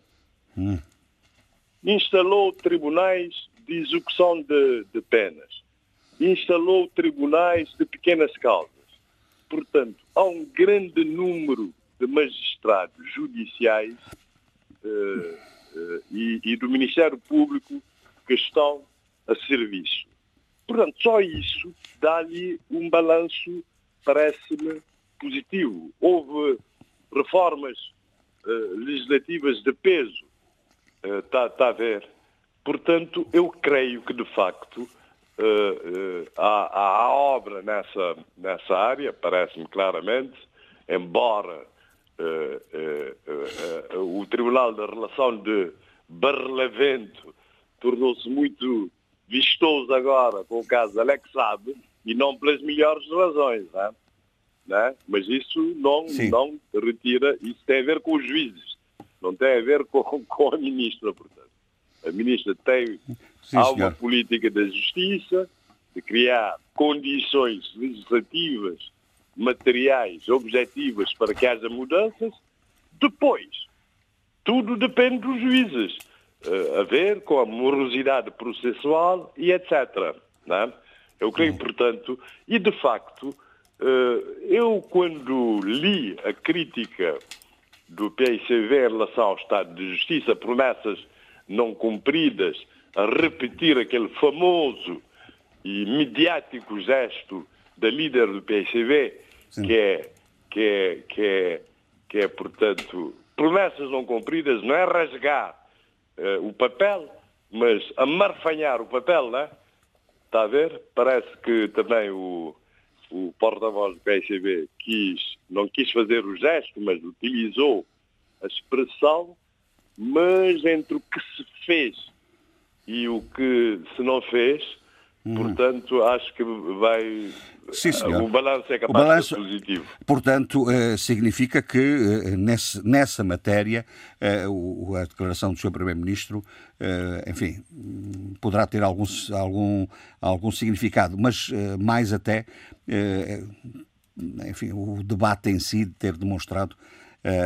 instalou tribunais de execução de, de penas, instalou tribunais de pequenas causas. Portanto, há um grande número de magistrados judiciais eh, eh, e, e do Ministério Público que estão a serviço. Portanto, só isso dá-lhe um balanço, parece-me, positivo. Houve reformas uh, legislativas de peso. Está uh, tá a ver? Portanto, eu creio que, de facto, uh, há, há, obra nessa, nessa área, parece-me claramente, embora o Tribunal da Relação de Barlavento tornou-se muito vistoso agora com o caso Alex Saab e não pelas melhores razões. Não é? Não é? Mas isso não, não retira, isso tem a ver com os juízes, não tem a ver com, <laughs> com a ministra, portanto. A ministra tem Sim, há uma política da justiça, de criar condições legislativas, materiais, objetivas para que haja mudanças. Depois, tudo depende dos juízes uh, a ver com a morosidade processual e etc. Não Eu creio, portanto, e de facto, uh, eu quando li a crítica do PICV em relação ao Estado de Justiça, promessas não cumpridas, a repetir aquele famoso e mediático gesto da líder do PICV, que é, que, é, que, é, que é, portanto, promessas não cumpridas, não é rasgar, uh, o papel, mas amarfanhar o papel, né? Está a ver? Parece que também o, o porta-voz do PSB quis, não quis fazer o gesto, mas utilizou a expressão, mas entre o que se fez e o que se não fez, Hum. Portanto, acho que vai. Sim, senhor. O balanço é capaz balanço, de ser positivo. Portanto, eh, significa que eh, nessa matéria eh, a declaração do Sr. Primeiro-Ministro, enfim, poderá ter algum, algum, algum significado, mas mais até, enfim, o debate em si ter demonstrado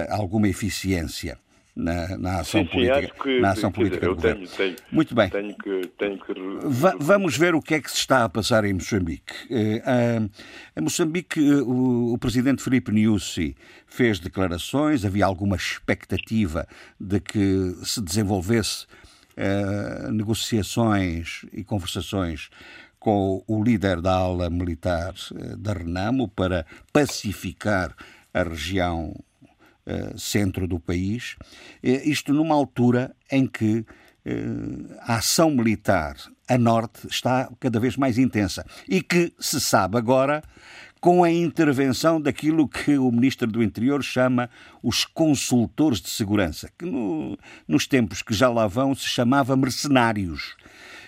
alguma eficiência na, na ação sim, política, sim, que, na ação política do governo. Tenho, tenho, Muito bem. Tenho que, tenho que... Va vamos ver o que é que se está a passar em Moçambique. Uh, em Moçambique, uh, o, o, presidente Filipe Nyusi fez declarações, havia alguma expectativa de que se desenvolvesse uh, negociações e conversações com o líder da ala militar da Renamo para pacificar a região eh, centro do país, eh, isto numa altura em que eh, a ação militar a norte está cada vez mais intensa e que se sabe agora com a intervenção daquilo que o Ministro do Interior chama os consultores de segurança, que no, nos tempos que já lá vão se chamava mercenários.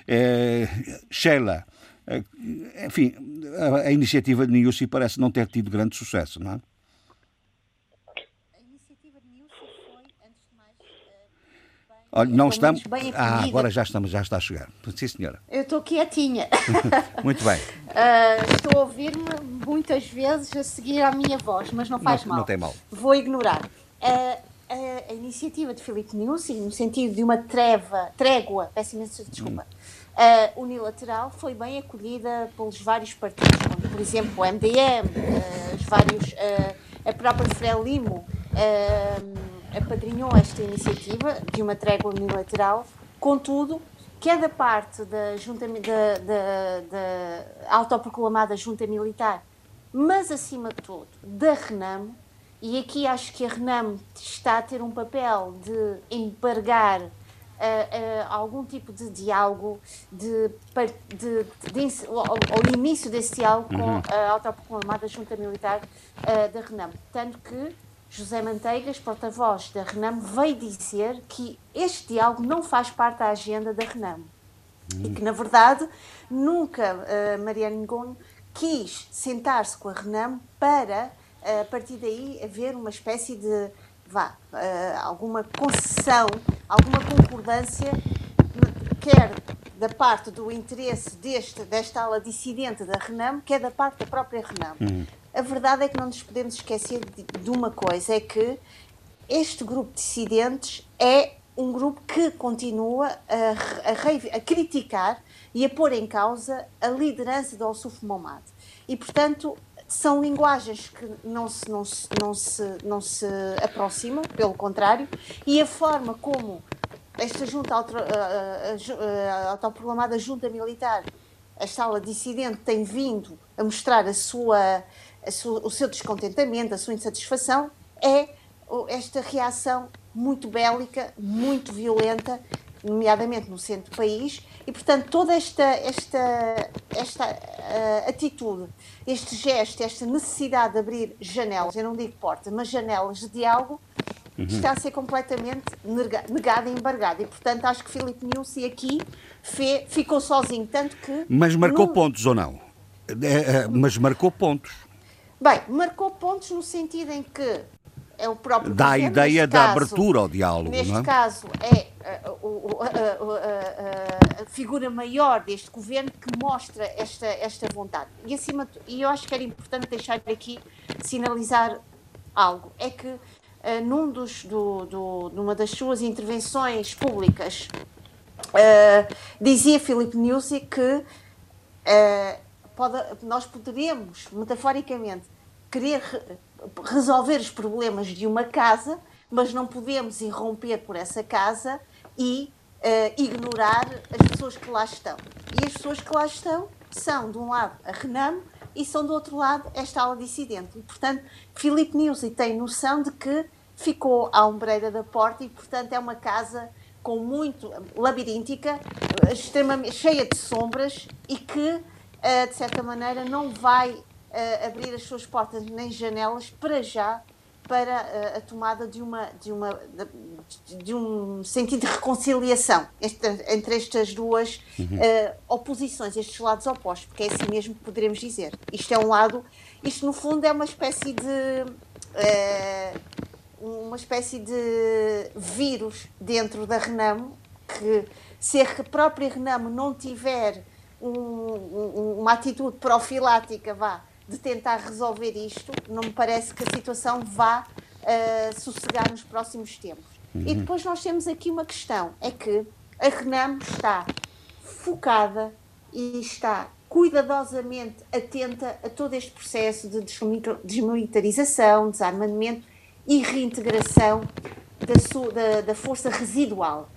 É, Sheila, enfim, a, a iniciativa de Niusi parece não ter tido grande sucesso, não é? Olha, não estamos. Ah, agora já estamos, já está a chegar. Sim, senhora. Eu estou quietinha. <laughs> Muito bem. Uh, <laughs> estou a ouvir-me muitas vezes a seguir a minha voz, mas não faz não, mal. Não tem mal. Vou ignorar. Uh, a iniciativa de Filipe Nussi, no sentido de uma treva, trégua, peço imensa desculpa, hum. uh, unilateral, foi bem acolhida pelos vários partidos, como por exemplo o MDM, os vários, a própria Frelimo apadrinhou esta iniciativa de uma trégua unilateral, contudo, cada parte da, junta, da, da, da autoproclamada junta militar, mas acima de tudo da Renamo, e aqui acho que a Renamo está a ter um papel de embargar uh, uh, algum tipo de diálogo, de, de, de, ao, início desse diálogo uhum. com a autoproclamada junta militar uh, da Renamo. Tanto que José Manteigas, porta-voz da Renamo, veio dizer que este diálogo não faz parte da agenda da Renamo. Hum. E que, na verdade, nunca uh, Mariana Ngonho quis sentar-se com a Renamo para, uh, a partir daí, haver uma espécie de, vá, uh, alguma concessão, alguma concordância, quer da parte do interesse deste, desta ala dissidente da Renamo, quer da parte da própria Renamo. Hum a verdade é que não nos podemos esquecer de, de uma coisa: é que este grupo de dissidentes é um grupo que continua a, a, a, criticar e a pôr em causa a liderança do Al-Suf Momad. E, portanto, são linguagens que não se, não, se, não, se, não se aproximam, pelo contrário, e a forma como esta junta auto, autoproclamada junta militar, a sala dissidente, tem vindo a mostrar a sua sua, o seu descontentamento, a sua insatisfação, é esta reação muito bélica, muito violenta, nomeadamente no centro do país, e portanto toda esta, esta, esta uh, atitude, este gesto, esta necessidade de abrir janelas, eu não digo portas, mas janelas de diálogo, uhum. está a ser completamente negada e embargada. E portanto acho que Filipe Nussi aqui fe, ficou sozinho, tanto que... Mas marcou pontos ou não? É, é, mas marcou pontos. Bem, marcou pontos no sentido em que é o próprio Dá a ideia da abertura ao diálogo. Neste não é? caso, é a, a, a, a, figura maior deste governo que mostra esta, esta vontade. E, acima, e eu acho que era importante deixar aqui sinalizar algo: é que uh, num dos, do, do, numa das suas intervenções públicas, uh, dizia Filipe Nussi que uh, pode, nós poderíamos, metaforicamente, querer resolver os problemas de uma casa, mas não podemos irromper por essa casa e uh, ignorar as pessoas que lá estão. E as pessoas que lá estão são, de um lado, a Renamo e são, do outro lado, esta ala dissidente. E, portanto, Filipe Nilsi tem noção de que ficou à ombreira da porta e, portanto, é uma casa com muito labiríntica, extremamente cheia de sombras e que, de certa maneira, não vai uh, abrir as suas portas nem janelas para já para uh, a tomada de uma de uma de, um sentido de reconciliação entre estas duas uhum. uh, oposições, estes lados opostos, porque é assim mesmo que poderemos dizer. Isto é um lado, isto no fundo é uma espécie de uma espécie de vírus dentro da Renamo que se a própria Renamo não tiver um, um, uma atitude profilática, vá, de tentar resolver isto, não me parece que a situação vá uh, sossegar nos próximos tempos. Uhum. E depois nós temos aqui uma questão, é que a RENAM está focada e está cuidadosamente atenta a todo este processo de desmilitarização, desarmamento e reintegração da, da, da força residual.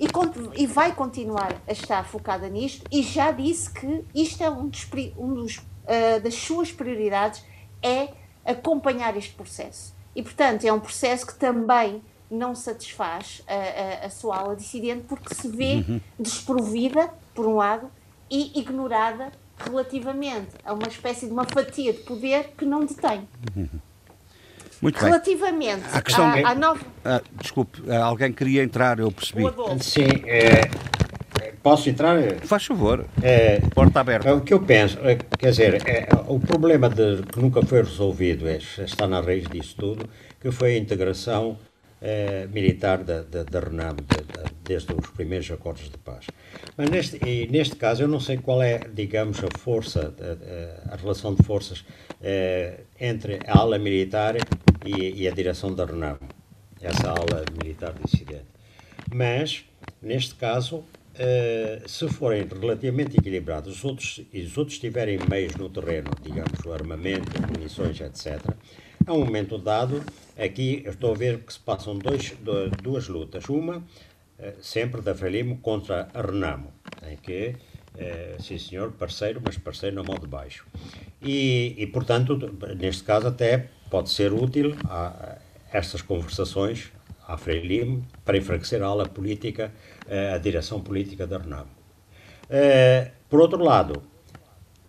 E, e, vai continuar a estar focada nisto e já disse que isto é um dos, um dos uh, das suas prioridades é acompanhar este processo. E, portanto, é um processo que também não satisfaz a, a, a sua ala dissidente porque se vê uhum. desprovida, por um lado, e ignorada relativamente a uma espécie de uma fatia de poder que não detém. Uhum. Muito relativamente bem. A questão à, à nova... Ah, desculpe, alguém queria entrar, eu percebi. Sim, é, Posso entrar? Faz favor. É, Porta aberta. É, o que eu penso, é, quer dizer, é, o problema de, que nunca foi resolvido, é, está na raiz disso tudo, que foi a integração é, militar da, da, da RENAM, de, desde os primeiros acordos de paz. Mas neste, e neste caso eu não sei qual é, digamos, a força, a, a relação de forças é, entre a ala militar e, e a direção da RENAM, essa ala militar dissidente. Mas, neste caso, Uh, se forem relativamente equilibrados os outros, e os outros tiverem meios no terreno, digamos, armamento, munições, etc., a um momento dado, aqui eu estou a ver que se passam dois, duas lutas. Uma, uh, sempre da Frelimo contra a Renamo, em que, uh, sim senhor, parceiro, mas parceiro na mão de baixo. E, e, portanto, neste caso até pode ser útil a, estas conversações à Frelimo para enfraquecer a ala política a direção política da Renamo. Eh, por outro lado,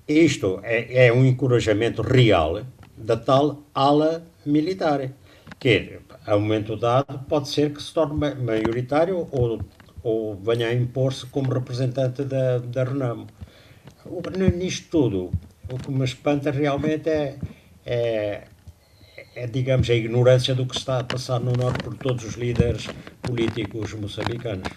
isto é, é, um encorajamento real da tal ala militar, que a um momento dado pode ser que se torne maioritário ou, ou venha a impor-se como representante da, da Renamo. Nisto tudo, o que me espanta realmente é, é, é, digamos, a ignorância do que está a passar no Norte por todos os líderes políticos moçambicanos.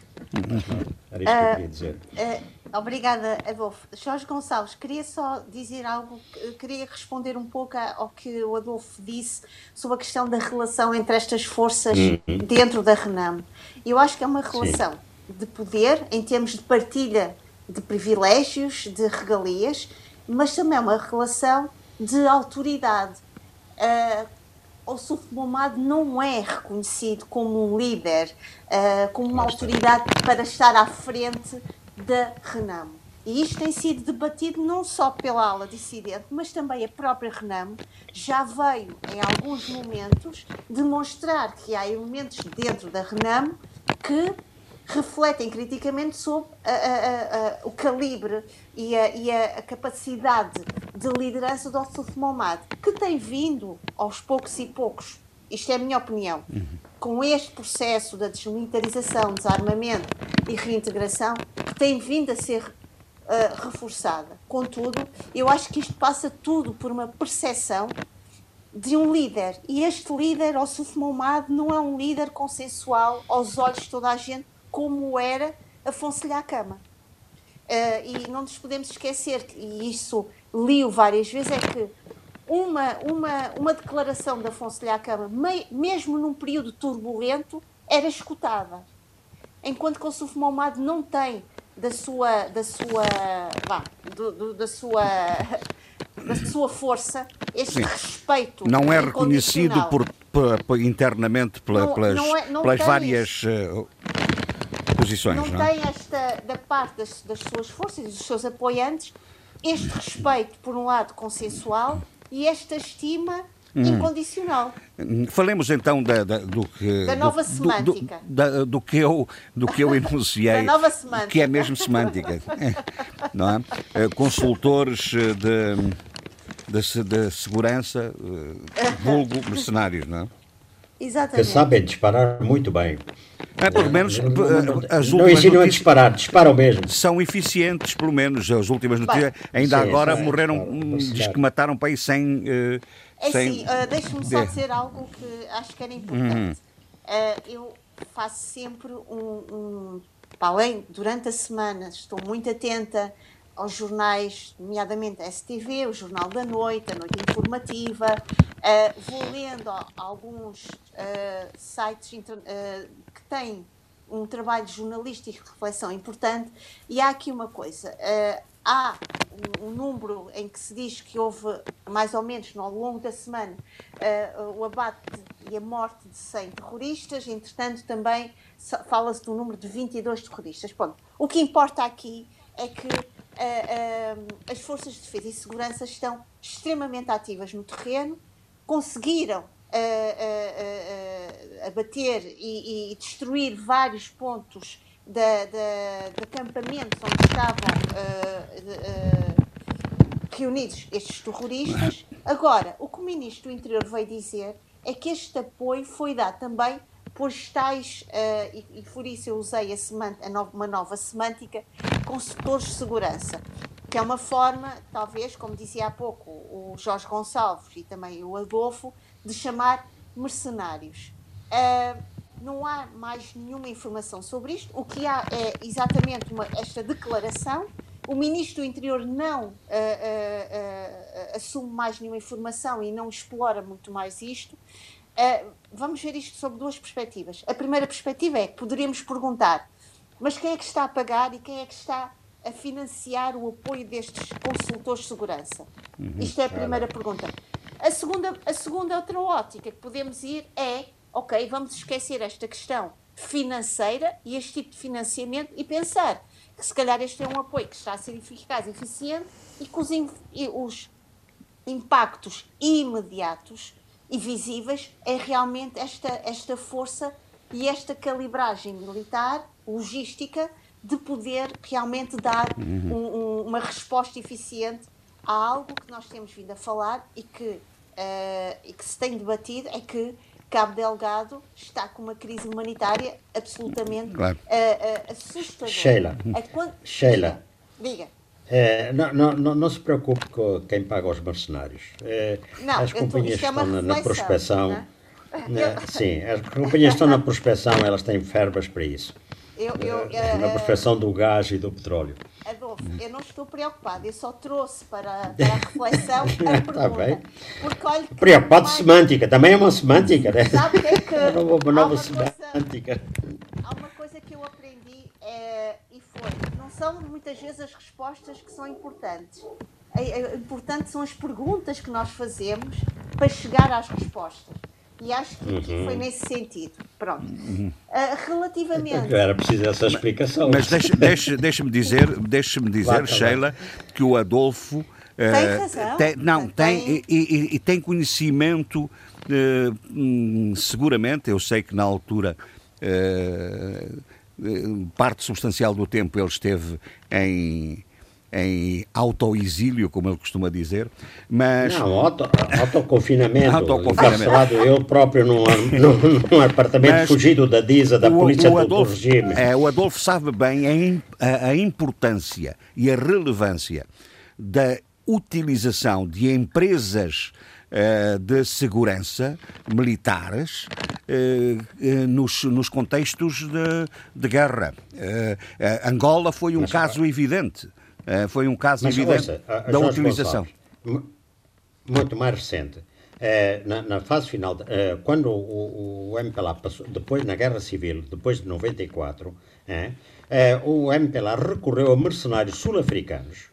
Era isto que eu queria dizer. Uh, obrigada, Adolfo. Jorge Gonçalves, queria só dizer algo, queria responder um pouco ao que o Adolfo disse sobre a questão da relação entre estas forças uhum. dentro da RENAM. Eu acho que é uma relação Sim. de poder, em termos de partilha de privilégios, de regalias, mas também é uma relação de autoridade. Uh, o Suf Momad não é reconhecido como um líder, uh, como uma autoridade para estar à frente da Renamo. e isto tem sido debatido não só pela ala dissidente, mas também a própria Renamo já veio, em alguns momentos, demonstrar que há elementos dentro da Renamo que refletem criticamente sobre a, a, a, o calibre e, e a, capacidade de liderança do Ossuf Momad, que tem vindo aos poucos e poucos, isto é a minha opinião, uhum. com este processo da desmilitarização, desarmamento e reintegração, que tem vindo a ser uh, reforçada. Contudo, eu acho que isto passa tudo por uma percepção de um líder. E este líder, o Momad, não é um líder consensual aos olhos de toda a gente, como era Afonso Lhá Cama. Uh, e não nos podemos esquecer, e isso li-o várias vezes, é que uma, uma, uma declaração de Afonso Lhá Cama, mesmo num período turbulento, era escutada. Enquanto que o Suf Momad não tem da sua, da sua, vá, do, do, da sua, da sua força, este Sim. respeito. Não é reconhecido por, por, internamente pela, não, pelas, não é, não pelas várias uh, posições. Não, não, é? tem esta, da parte das, das suas forças e dos seus apoiantes, este respeito, por um lado, consensual e esta estima hum. incondicional. Falemos então da, da do que da nova do, semântica do, da, do, que eu do que eu <laughs> enunciei, da nova semântica. que é mesmo semântica, <laughs> não é? Eh, consultores eh, de de, de segurança, eh, <laughs> vulgo mercenários, não é? Exatamente. Que sabem disparar muito bem. É, pelo menos não, não, as não ensinam a disparar, disparam mesmo. São eficientes, pelo menos. As últimas notícias, ainda sim, agora sim, morreram, sim, diz que mataram para aí 100, uh, é assim, uh, deixe-me só dizer algo que acho que era importante. Uhum. Uh, eu faço sempre um, um. Para além, durante a semana, estou muito atenta aos jornais, nomeadamente a STV, o Jornal da Noite, a Noite Informativa. Uh, vou lendo alguns uh, sites uh, que têm um trabalho jornalístico de reflexão importante. E há aqui uma coisa: há um, um, número em que se diz que houve, mais ou menos, ao longo da semana, o abate e a morte de 100 terroristas, entretanto, também fala-se do número de 22 terroristas. Bom, o que importa aqui é que as forças de defesa e segurança estão extremamente ativas no terreno, conseguiram abater e, e destruir vários pontos da, da, de acampamentos onde estavam reunidos estes terroristas. Agora, o que o Ministro do Interior veio dizer é que este apoio foi dado também por tais, uh, e, e, por isso eu usei a uma nova semântica, consultores de segurança, que é uma forma, talvez, como dizia há pouco o Jorge Gonçalves e também o Adolfo, de chamar mercenários. Uh, não há mais nenhuma informação sobre isto. O que há é exatamente uma, esta declaração. O Ministro do Interior não uh, uh, assume mais nenhuma informação e não explora muito mais isto. vamos ver isto sob duas perspectivas. A primeira perspectiva é que poderíamos perguntar: mas quem é que está a pagar e quem é que está a financiar o apoio destes consultores de segurança? Uhum, isto é a primeira pergunta. A segunda, a segunda outra ótica que podemos ir é ok, vamos esquecer esta questão financeira e este tipo de financiamento e pensar que se calhar este é um apoio que está a ser eficaz e eficiente e que os, e os impactos imediatos e visíveis é realmente esta, esta força e esta calibragem militar, logística, de poder realmente dar uhum. um, um, uma resposta eficiente a algo que nós temos vindo a falar e que, uh, e que se tem debatido, é que Cabo Delgado está com uma crise humanitária absolutamente claro. uh, uh, assustadora. Sheila, quando... Sheila. Diga. É, não, não, não, se preocupe com quem paga os mercenários. É, não, as companhias tô, é estão na, na prospecção. Né? Né, <laughs> sim, as companhias estão na prospecção, elas têm verbas para isso. Eu, eu, na prospecção do gás e do petróleo. Adolfo, eu não estou preocupada, eu só trouxe para, para a reflexão <laughs> a tá pergunta. Está bem. Porque, olha, Preocupado mais... semântica, também é uma semântica, né? Sabe que é que. <laughs> uma nova, semântica. Coisa, há uma coisa que eu aprendi é, e foi: não são muitas vezes as respostas que são importantes. É, é, importantes são as perguntas que nós fazemos para chegar às respostas. E acho que uhum. foi nesse sentido. Pronto. Uh, relativamente. Era preciso essa explicação. Mas deixa-me deixa, deixa dizer, deixa dizer claro, Sheila, que o Adolfo. Tem uh, razão. Tem, não, tem, tem e, e, e, tem conhecimento, uh, seguramente, eu sei que na altura parte substancial do tempo ele esteve em em autoexílio, como ele costuma dizer, mas... Não, auto, autoconfinamento, autoconfinamento. eu próprio num, <laughs> num, num apartamento mas fugido da DISA, da o, polícia o Adolfo, do regime. É, o Adolfo sabe bem a, a importância e a relevância da utilização de empresas uh, de segurança militares uh, uh, nos, nos contextos de, de guerra. Angola foi um Mas, caso evidente. Uh, foi um caso Mas, evidente ouça, da utilização. muito mais recente. Uh, na, na, fase final, uh, quando o, o, MPLA passou, depois na Guerra Civil, depois de 94, o MPLA recorreu a mercenários sul-africanos,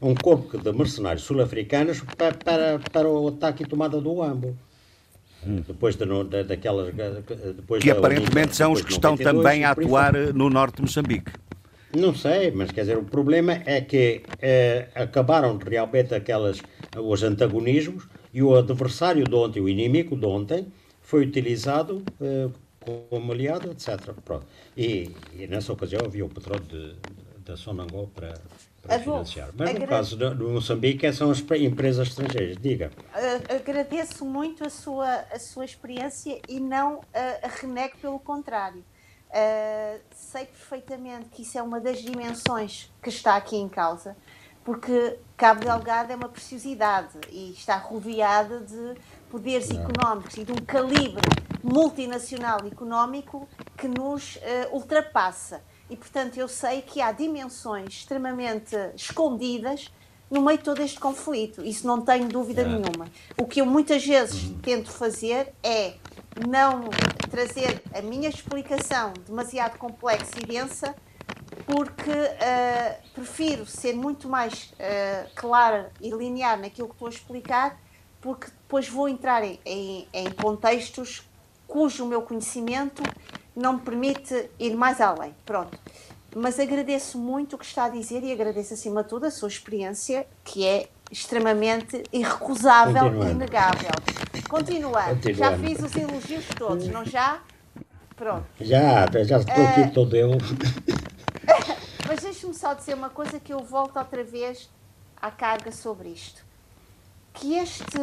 um corpo de mercenários sul-africanos para, para, para o ataque e tomada do Ambo. Hum. Depois de, de, daquelas. Depois que aparentemente são os que estão também a atuar no norte de Moçambique. Não sei, mas quer dizer, o problema é que eh, acabaram realmente aquelas, os antagonismos e o adversário de ontem, o inimigo de ontem, foi utilizado eh, como aliado, etc. Pronto. E, e, nessa ocasião havia o petróleo de, da Sonangol para, para financiar. Mas no caso do, Moçambique são as empresas estrangeiras. Diga. Agradeço muito a sua, a sua experiência e não a, a renego pelo contrário. Uh, sei perfeitamente que isso é uma das dimensões que está aqui em causa, porque Cabo Delgado é uma preciosidade e está rodeada de poderes económicos e de um calibre multinacional económico que nos uh, ultrapassa. E, portanto, eu sei que há dimensões extremamente escondidas no meio de todo este conflito. Isso não tenho dúvida nenhuma. O que eu muitas vezes uhum. tento fazer é não trazer a minha explicação demasiado complexa e densa, porque uh, prefiro ser muito mais uh, clara e linear naquilo que estou a explicar, porque depois vou entrar em, em, em contextos cujo meu conhecimento não me permite ir mais além. Pronto. Mas agradeço muito o que está a dizer e agradeço acima de tudo a sua experiência, que é extremamente irrecusável e inegável. Continuando, Continuando, já fiz os elogios todos, não já? Pronto. Já, já estou aqui uh, todo eu. <laughs> Mas deixe-me só dizer uma coisa que eu volto outra vez à carga sobre isto. Que, este,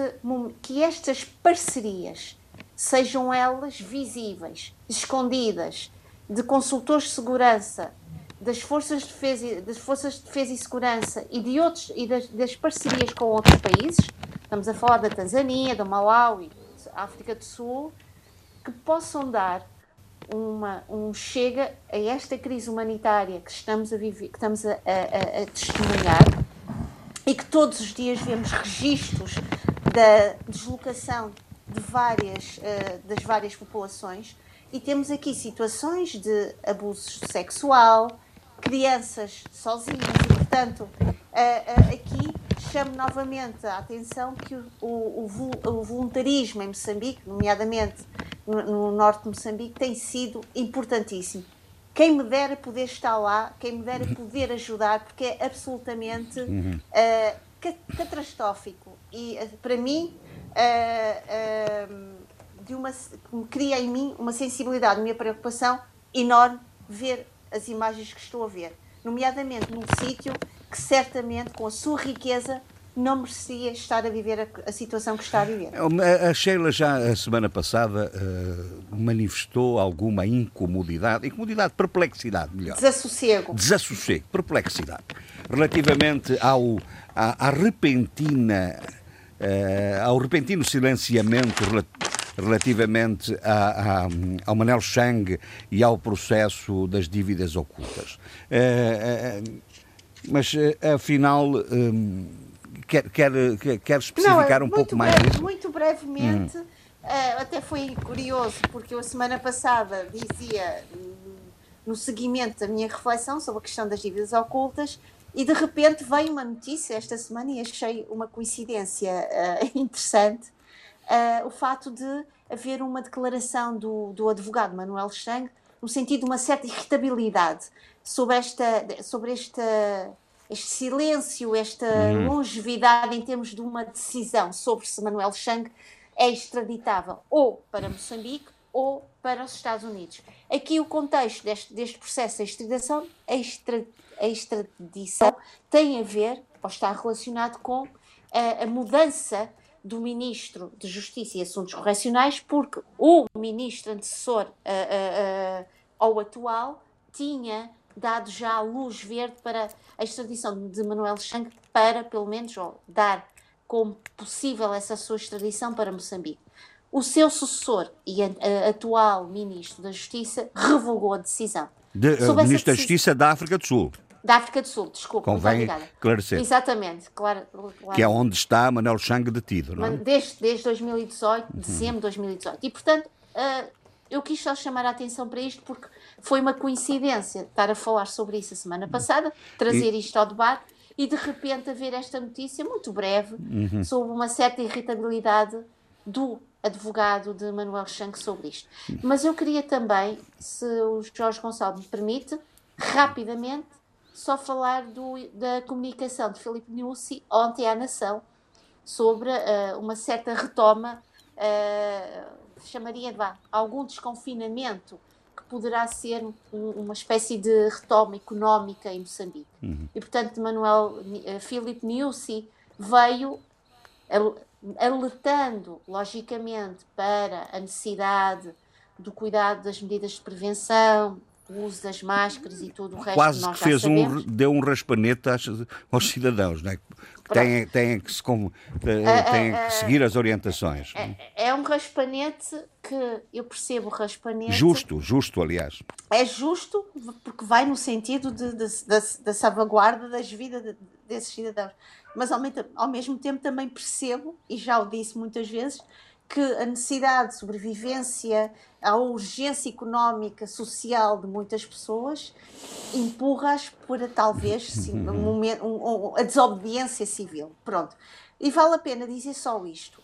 que estas parcerias, sejam elas visíveis, escondidas, de consultores de segurança, das forças de defesa, das forças de defesa e segurança e de outros e das, das, parcerias com outros países, estamos a falar da Tanzânia, do Malawi, África do Sul, que possam dar uma, um chega a esta crise humanitária que estamos a viver, que estamos a, a, a testemunhar e que todos os dias vemos registros da deslocação de várias, uh, das várias populações. E temos aqui situações de abuso sexual, crianças sozinhas e, portanto, aqui chamo novamente a atenção que o, o, o voluntarismo em Moçambique, nomeadamente no, no, norte de Moçambique, tem sido importantíssimo. Quem me dera poder estar lá, quem me dera poder ajudar, porque é absolutamente uhum. uh, catastrófico. E uh, para mim, uh, de uma, cria em mim uma sensibilidade, uma preocupação enorme ver as imagens que estou a ver, nomeadamente num sítio que certamente, com a sua riqueza, não merecia estar a viver a, a, situação que está a viver. A Sheila já a semana passada uh, manifestou alguma incomodidade, incomodidade, perplexidade, melhor. Desassossego. Desassossego, perplexidade. Relativamente ao, à, à repentina, uh, ao repentino silenciamento relativamente a, a, ao Manel Chang e ao processo das dívidas ocultas. Uh, uh, mas, afinal, um, quer, quer, quer especificar Não, um pouco breve, mais Muito brevemente, hum. até foi curioso, porque eu a semana passada dizia, no seguimento da minha reflexão sobre a questão das dívidas ocultas, e de repente veio uma notícia esta semana e achei uma coincidência uh, <laughs> interessante uh, o fato de haver uma declaração do, do advogado Manuel Chang no sentido de uma certa irritabilidade sobre, esta, sobre esta, este silêncio, esta uhum. longevidade em termos de uma decisão sobre se Manuel Chang é extraditável ou para Moçambique ou para os Estados Unidos. Aqui o contexto deste, deste processo de extradição, a, extra, a extradição tem a ver, ou está relacionado com a, a mudança do Ministro de Justiça e Assuntos Correcionais, porque o ministro antecessor uh, uh, uh, ao atual tinha dado já a luz verde para a extradição de Manuel Chang para, pelo menos, dar como possível essa sua extradição para Moçambique. O seu sucessor e atual Ministro da Justiça revogou a decisão. De, Ministro da Justiça da África do Sul. Da África do Sul, desculpa. Convém esclarecer. Exatamente, claro, claro, Que é onde está Manuel Chang detido, não é? Desde, desde 2018, uhum. dezembro de 2018. E, portanto, uh, eu quis só chamar a atenção para isto porque foi uma coincidência estar a falar sobre isso a semana passada, trazer e... isto ao debate e de repente haver esta notícia muito breve uhum. sobre uma certa irritabilidade do advogado de Manuel Chang sobre isto. Mas eu queria também, se o Jorge Gonçalves me permite, rapidamente só falar do, da comunicação de Filipe Nussi ontem à Nação sobre uh, uma certa retoma, uh, chamaria de algum desconfinamento que poderá ser um, uma espécie de retoma económica em Moçambique. Uhum. E, portanto, Manuel uh, Filipe Nussi veio alertando, logicamente, para a necessidade do cuidado das medidas de prevenção, o uso das máscaras e tudo o resto Quase que, que fez um, deu um raspanete aos, aos cidadãos, não é? que têm, têm, que, se, têm que seguir as orientações. É, é, um raspanete que eu percebo raspanete. Justo, justo, aliás. É justo porque vai no sentido de, de, da, da salvaguarda das vidas desses cidadãos. Mas ao, ao mesmo tempo também percebo, e já o disse muitas vezes, que a necessidade de sobrevivência, a urgência económica, social de muitas pessoas empurra-as para talvez <laughs> sim, um um, um, a desobediência civil. Pronto. E vale a pena dizer só isto: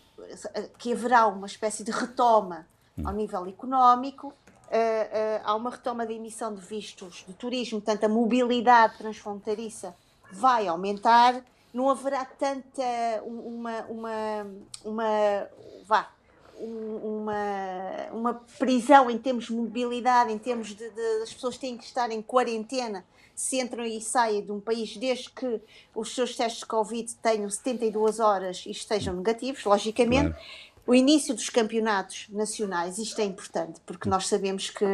que haverá uma espécie de retoma ao nível económico. Uh, uh, há uma retoma de emissão de vistos de turismo, portanto, a mobilidade transfronteiriça vai aumentar, não haverá tanta uma, uma, uma vá, uma, uma prisão em termos de mobilidade, em termos de, de as pessoas têm que estar em quarentena se entram e saem de um país desde que os seus testes de Covid tenham 72 horas e estejam negativos, logicamente. Claro. O início dos campeonatos nacionais, isto é importante, porque nós sabemos que.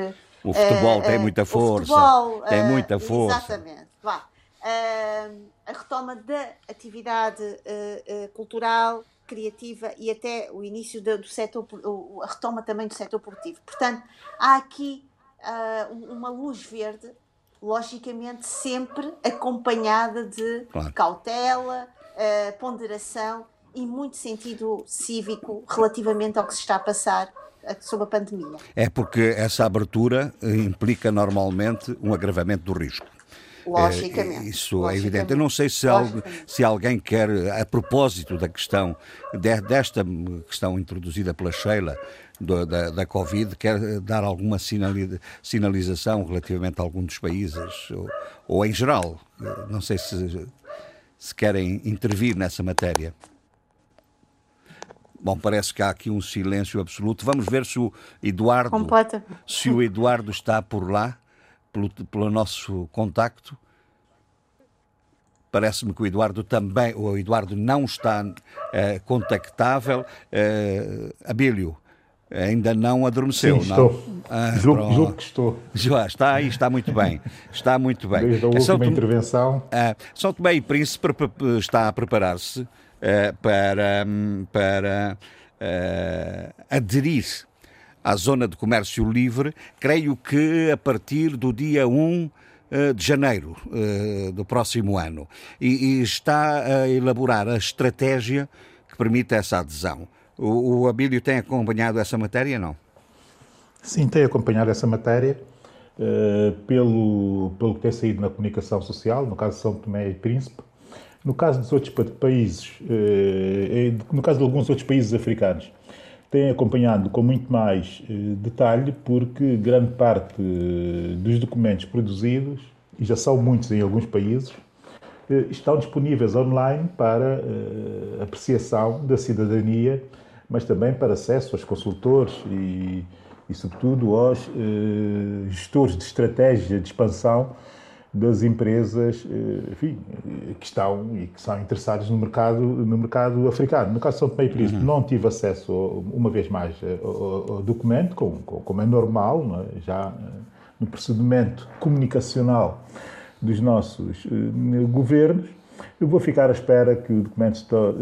O futebol uh, tem muita força. Futebol, tem muita força. Exatamente. Vá. Uh, a retoma da atividade cultural, criativa e até o início do, do setor, a retoma também do setor produtivo. Portanto, há aqui uh, uma luz verde, logicamente sempre acompanhada de claro. cautela, uh, ponderação e muito sentido cívico relativamente ao que se está a passar sobre a pandemia. É porque essa abertura implica normalmente um agravamento do risco. Logicamente. Isso logicamente. é evidente. Eu não sei se, algo, se alguém quer, a propósito da questão, desta questão introduzida pela Sheila, do, da, da Covid, quer dar alguma sinalização relativamente a algum dos países, ou, ou em geral. Não sei se, se querem intervir nessa matéria. Bom, parece que há aqui um silêncio absoluto. Vamos ver se o Eduardo, Completa. se o Eduardo está por lá pelo, pelo nosso contacto. Parece-me que o Eduardo também, o Eduardo não está uh, contactável. Uh, Abílio, ainda não adormeceu, Sim, não? estou. Ah, julgo, julgo, que estou. Já está aí, está muito bem. Está muito bem. Desde a última São intervenção. Uh, São Tomé e Príncipe está a preparar-se uh, para, para uh, aderir à zona de comércio livre, creio que a partir do dia 1 eh, de janeiro eh, do próximo ano e, está a elaborar a estratégia que permite essa adesão. O, Abílio tem acompanhado essa matéria, não? Sim, tem acompanhado essa matéria uh, pelo, pelo que tem saído na comunicação social, no caso de São Tomé e Príncipe, no caso dos outros países, no caso de alguns outros países africanos têm acompanhado com muito mais detalhe, porque grande parte dos documentos produzidos, e já são muitos em alguns países, estão disponíveis online para apreciação da cidadania, mas também para acesso aos consultores e, e sobretudo, aos gestores de estratégia de expansão das empresas eh, enfim, que estão e que são interessadas no mercado, no mercado africano. No caso de São Tomé e Príncipe, uhum. não tive acesso, uma vez mais, ao, ao documento, como, como, é normal, é? já eh, no procedimento comunicacional dos nossos eh, governos. Eu vou ficar à espera que o documento se, to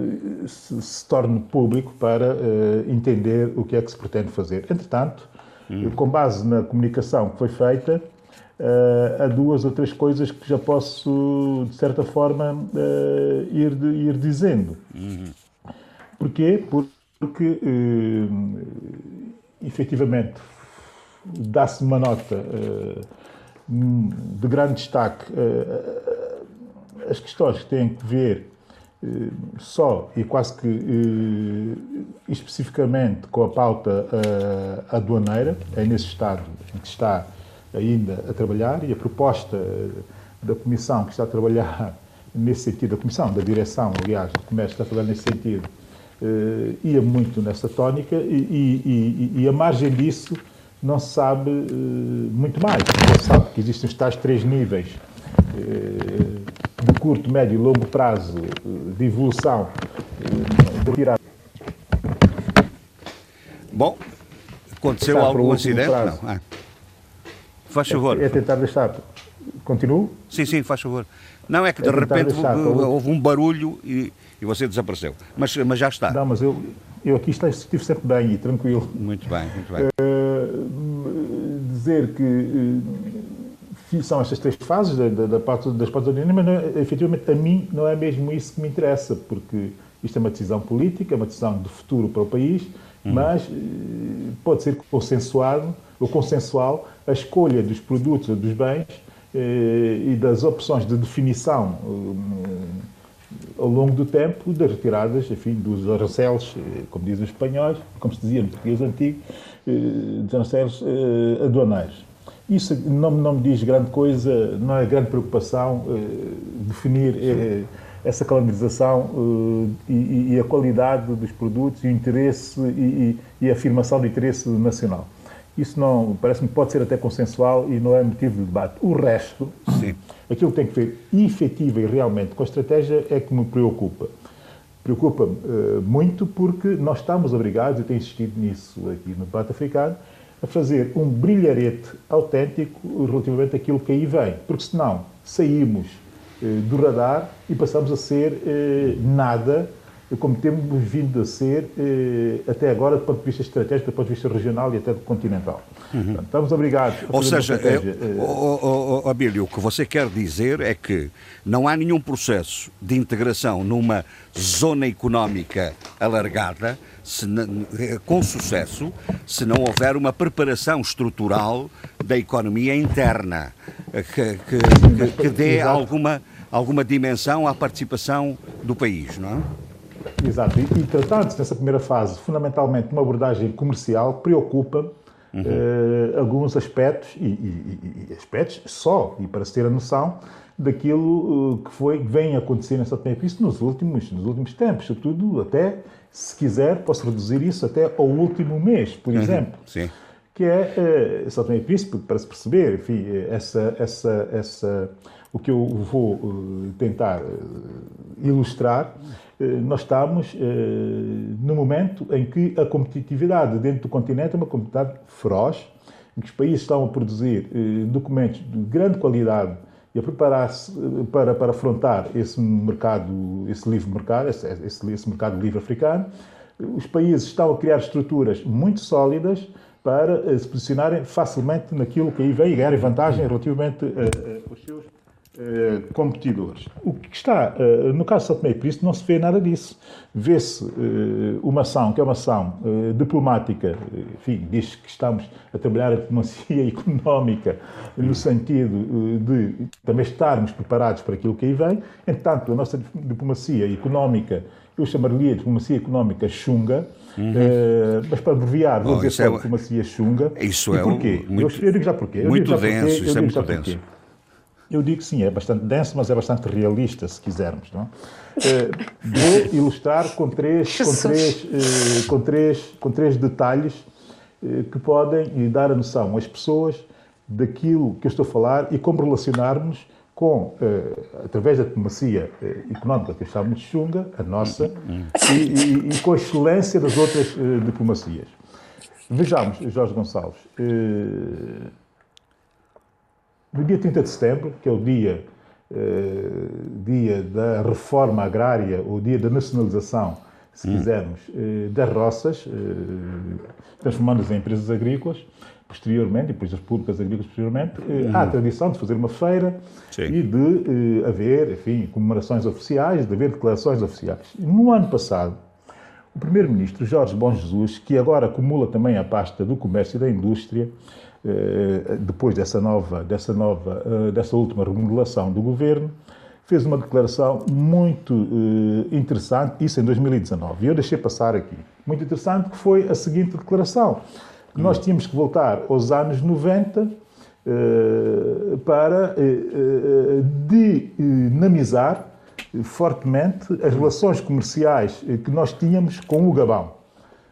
se, se torne público para uh, entender o que é que se pretende fazer. Entretanto, uhum. com base na comunicação que foi feita, uh, há duas ou três coisas que já posso, de certa forma, uh, ir, ir dizendo. Uhum. Porquê? Porque, uh, efetivamente, dá-se uma nota uh, de grande destaque as questões que têm que ver só e quase que especificamente com a pauta aduaneira, é nesse estado em que está ainda a trabalhar e a proposta da Comissão que está a trabalhar <laughs> nesse sentido, a Comissão da Direção, aliás, do Comércio está a trabalhar nesse sentido, eh, ia muito nessa tónica e, e, e, a margem disso não se sabe eh, muito mais. Não se sabe que existem os tais três níveis eh, de curto, médio e longo prazo de evolução de tirar. Bom, aconteceu algum acidente? Não. Ah. Faz favor. É, é tentar deixar. Continuo? Sim, sim, faz favor. Não é que de é repente deixar, houve um barulho e, e, você desapareceu. Mas, mas já está. Não, mas eu, eu aqui estive sempre bem e tranquilo. Muito bem, muito bem. Uh, dizer que uh, são estas três fases da, da, da parte, das partes da União, mas não, é, efetivamente a mim não é mesmo isso que me interessa, porque isto é uma decisão política, é uma decisão de futuro para o país, uhum. mas uh, pode ser consensuado ou consensual a escolha dos produtos ou dos bens eh, e das opções de definição eh, ao longo do tempo das retiradas, enfim, dos arancelos, eh, como dizem os espanhóis, como se dizia no português antigo, dos arancelos aduaneiros. Isso não, não me diz grande coisa, não é grande preocupação definir essa calendarização e, e, a qualidade dos produtos e o interesse e, e a afirmação do interesse nacional. Isso não parece-me pode ser até consensual e não é motivo de debate. O resto, Sim. aquilo que tem que ver efetiva e realmente com a estratégia é que me preocupa. Preocupa-me uh, muito porque nós estamos obrigados, e tenho insistido nisso aqui no debate africano, a fazer um brilharete autêntico relativamente àquilo que aí vem. Porque senão saímos uh, do radar e passamos a ser uh, nada como temos vindo a ser eh, até agora do ponto de vista estratégico, do ponto de vista regional e até continental. Uhum. Portanto, estamos obrigados a Ou seja, é, eh, oh, oh, Abílio, o que você quer dizer é que não há nenhum processo de integração numa zona económica alargada se, eh, com sucesso se não houver uma preparação estrutural da economia interna que, que, que, que dê alguma, alguma dimensão à participação do país, não é? Exato. E, e tratando-se nessa primeira fase, fundamentalmente, uma abordagem comercial, preocupa uhum. uh, alguns aspectos, e, e, e, aspectos só, e para se ter a noção daquilo uh, que foi, que vem acontecendo nessa Tomé isso nos últimos, nos últimos tempos, sobretudo até, se quiser, posso reduzir isso até ao último mês, por uhum. exemplo. Sim. Que é uh, São Tomé Príncipe, para se perceber, enfim, essa, essa, essa, o que eu vou uh, tentar ilustrar eh, nós estamos eh, no momento em que a competitividade dentro do continente é uma competitividade feroz, em que os países estão a produzir eh, documentos de grande qualidade e a preparar-se para, para afrontar esse mercado, esse livre mercado, esse, esse, esse mercado livre africano. Os países estão a criar estruturas muito sólidas para se posicionarem facilmente naquilo que aí vem e ganharem vantagem relativamente aos seus eh, competidores. O que está, uh, no caso de São Tomé e Príncipe, não se vê nada disso. Vê-se uh, uma ação, que é uma ação diplomática, enfim, diz que estamos a trabalhar a diplomacia <laughs> económica no sentido de também estarmos preparados para aquilo que aí vem. Entanto, a nossa diplomacia económica eu chamaria de diplomacia económica chunga, uhum. uh, mas para abreviar, vou oh, dizer é... diplomacia chunga. Isso e é porquê? muito, eu, eu digo já porquê. muito denso, porquê, isso é muito denso. Porquê. Eu digo sim, é bastante denso, mas é bastante realista, se quisermos. Não? Uh, vou <laughs> ilustrar com três, com três, uh, com três, com três detalhes uh, que podem dar a noção às pessoas daquilo que eu estou a falar e como relacionarmos com, através da diplomacia económica que chamamos de chunga, a nossa, e, e, e, com a excelência das outras diplomacias. Vejamos, Jorge Gonçalves. No dia 30 de setembro, que é o dia, eh, dia da reforma agrária, ou dia da nacionalização, se hum. quisermos, eh, das roças, eh, transformando-as em empresas agrícolas, posteriormente, empresas públicas agrícolas posteriormente, hum. há a tradição de fazer uma feira Sim. e de haver, enfim, comemorações oficiais, de haver declarações oficiais. No ano passado, o Primeiro-Ministro Jorge Bom Jesus, que agora acumula também a pasta do Comércio e da Indústria, eh, depois dessa nova, dessa nova, eh, dessa última remodelação do governo, fez uma declaração muito eh, interessante, isso em 2019, e eu deixei passar aqui. Muito interessante que foi a seguinte declaração, que nós tínhamos que voltar aos anos 90 para dinamizar fortemente as relações comerciais que nós tínhamos com o Gabão.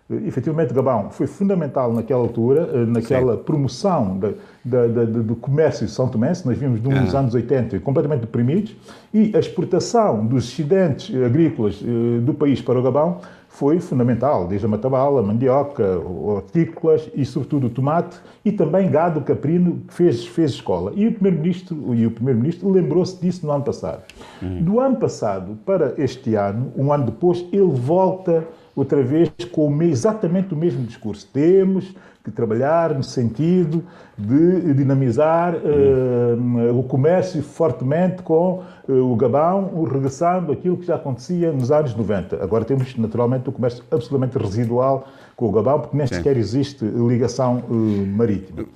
Efetivamente, Gabão foi fundamental naquela altura, eh, naquela Sim. promoção do comércio São Tomé. Nós vimos nos ah. anos 80 completamente deprimidos e a exportação dos excedentes agrícolas eh, do país para o Gabão foi fundamental, desde a matabala, a mandioca, hortícolas e, sobretudo, o tomate e também gado caprino que fez, fez escola. E o Primeiro-Ministro e o Primeiro-Ministro lembrou-se disso no ano passado. Uhum. Do ano passado para este ano, um ano depois, ele volta outra vez com exatamente o mesmo discurso. Temos que trabalhar no sentido de dinamizar uh, o comércio fortemente com uh, o Gabão, regressando aquilo que já acontecia nos anos 90. Agora temos, naturalmente, o comércio absolutamente residual com o Gabão, porque nem sequer existe ligação uh, marítima.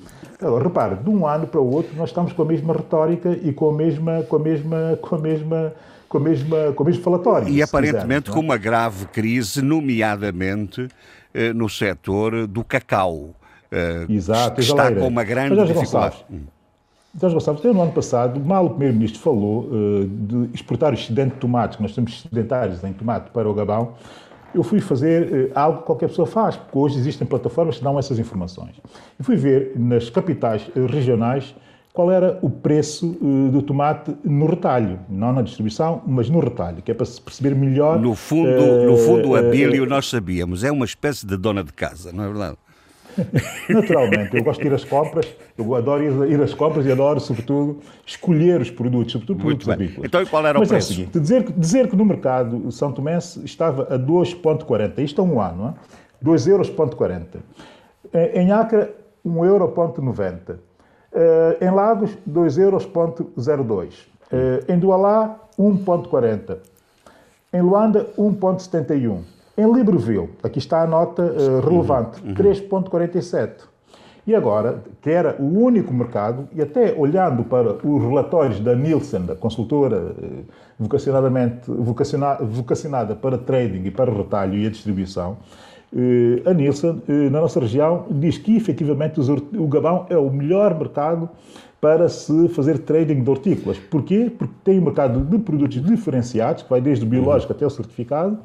Agora, repare, de um ano para o outro nós estamos com a mesma retórica e com a mesma, com a mesma, com a mesma com, a mesma, com o mesmo falatório. E aparentemente quiser, é? com uma grave crise, nomeadamente eh, no setor do cacau. Eh, Exato, está com uma grande Mas, dificuldade. Jorge Gonçalves, até no ano passado, mal o Primeiro-Ministro falou uh, de exportar o excedente de tomate, que nós temos excedentários em tomate para o Gabão, eu fui fazer uh, algo que qualquer pessoa faz, porque hoje existem plataformas que dão essas informações. E fui ver nas capitais uh, regionais qual era o preço uh, do tomate no retalho, não na distribuição, mas no retalho, que é para se perceber melhor. No fundo, uh, no fundo, a Bílio, nós sabíamos, é uma espécie de dona de casa, não é verdade? <laughs> Naturalmente, eu gosto de ir às compras, eu adoro ir às compras e adoro, sobretudo, escolher os produtos, sobretudo Muito produtos agrícolas. Então, qual era o Mas preço? É o seguinte, dizer, dizer que no mercado o São Tomé estava a 2,40, isto é um ano, não é? 2 euros, Em Acre, 1 euro, 90. Uh, em Lagos, 2,02 euros. Uh, em Dualá, 1,40. Em Luanda, 1,71. Em Libreville, aqui está a nota uh, relevante, uhum. 3,47. E agora, que era o único mercado, e até olhando para os relatórios da Nielsen, da consultora vocacionadamente, vocacionada para trading e para retalho e a distribuição, eh, a Nielsen, eh, na nossa região, diz que efetivamente o Gabão é o melhor mercado para se fazer trading de hortícolas. Porquê? Porque tem um mercado de produtos diferenciados, que vai desde o biológico até o certificado,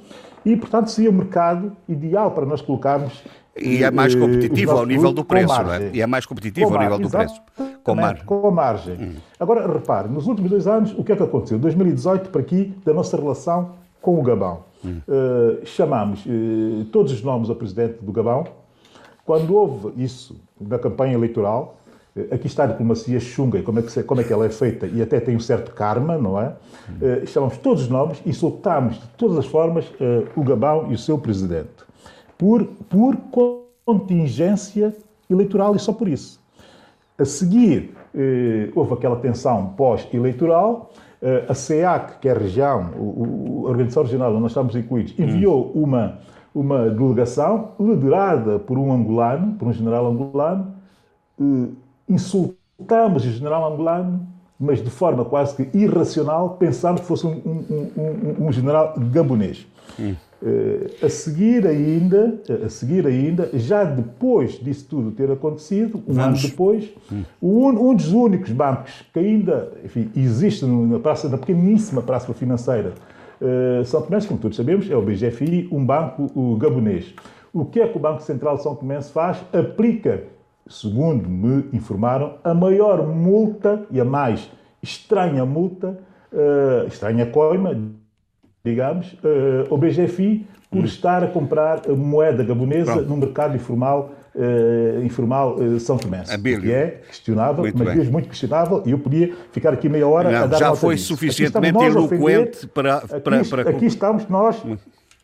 e, portanto, seria o mercado ideal para nós colocarmos. E é mais eh, competitivo ao nível do preço, não é? E é mais competitivo ao nível do preço. Com margem. Com a margem. Hum. Agora, repare, nos últimos dois anos, o que é que aconteceu? 2018 para aqui, da nossa relação com o Gabão. Uh, chamamos uh, todos os nomes ao presidente do Gabão. Quando houve isso na campanha eleitoral, uh, aqui está a diplomacia chunga, como é, que, como é que ela é feita, e até tem um certo karma, não é? chamamos todos os nomes e soltámos de todas as formas o Gabão e o seu presidente. Por, por contingência eleitoral e só por isso. A seguir, houve aquela tensão pós-eleitoral, a CEAC, que é a região, a Organização Regional onde nós estamos incluídos, enviou hum. uma, uma delegação liderada por um angolano, por um general angolano. Eh, insultamos o general angolano mas de forma quase que irracional, pensando que fosse um, um, um, um general gabonês. Hum. Uh, a seguir ainda, a seguir ainda, já depois disso tudo ter acontecido, um Vamos. ano depois, um, um, dos únicos bancos que ainda enfim, existe na, praça, na pequeníssima praça financeira uh, São Tomé, como todos sabemos, é o BGFI, um banco o gabonês. O que é que o Banco Central de São Tomé faz? Aplica segundo me informaram, a maior multa e a mais estranha multa, estranha coima, digamos, uh, ao BGFI por hum. estar a comprar moeda gabonesa Pronto. no mercado informal Uh, informal uh, São Tomé. Que é questionável, muito mas mesmo muito questionável, e eu podia ficar aqui meia hora Não, a dar Já foi suficientemente eloquente para, para, aqui, para... Aqui estamos nós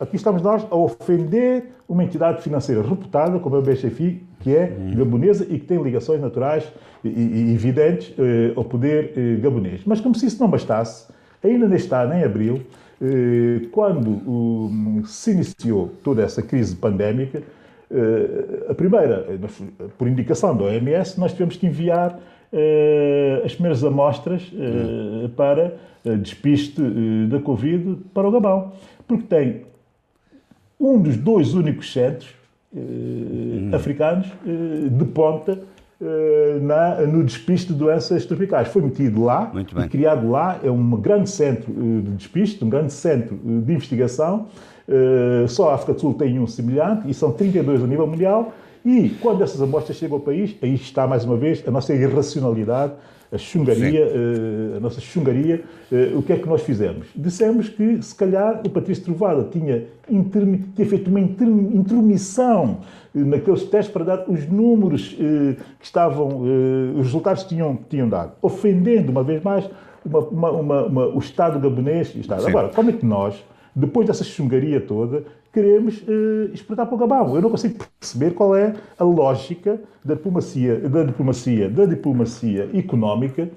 Aqui estamos nós a ofender uma entidade financeira reputada, como é o BCFI, que é uhum. gabonesa e que tem ligações naturais e, e evidentes eh, ao poder eh, gabonês. Mas como se isso não bastasse, ainda neste ano, em abril, eh, quando se iniciou toda essa crise pandémica, eh, a primeira, por indicação da OMS, nós tivemos que enviar eh, as primeiras amostras uhum. para despiste da Covid para o Gabão. Porque tem um dos dois únicos centros eh, hum. africanos eh, de ponta eh, na, no despiste de doenças tropicais. Foi metido lá, e criado lá, é um grande centro de despiste, um grande centro de investigação. Só a África do Sul tem um semelhante e são 32 a nível mundial. E quando essas amostras chegam ao país, aí está mais uma vez a nossa irracionalidade a chungaria, a nossa chungaria, o que é que nós fizemos? Dissemos que, se calhar, o Patrício Trovada tinha, tinha feito uma intromissão naqueles testes para dar os números que estavam, os resultados que tinham, tinham dado, ofendendo, uma vez mais, uma, uma, uma, o Estado gabonês Estado. Sim. Agora, como é que nós, depois dessa chungaria toda, queremos uh, exportar para o Gabão. Eu não consigo perceber qual é a lógica da diplomacia, da diplomacia, da diplomacia económica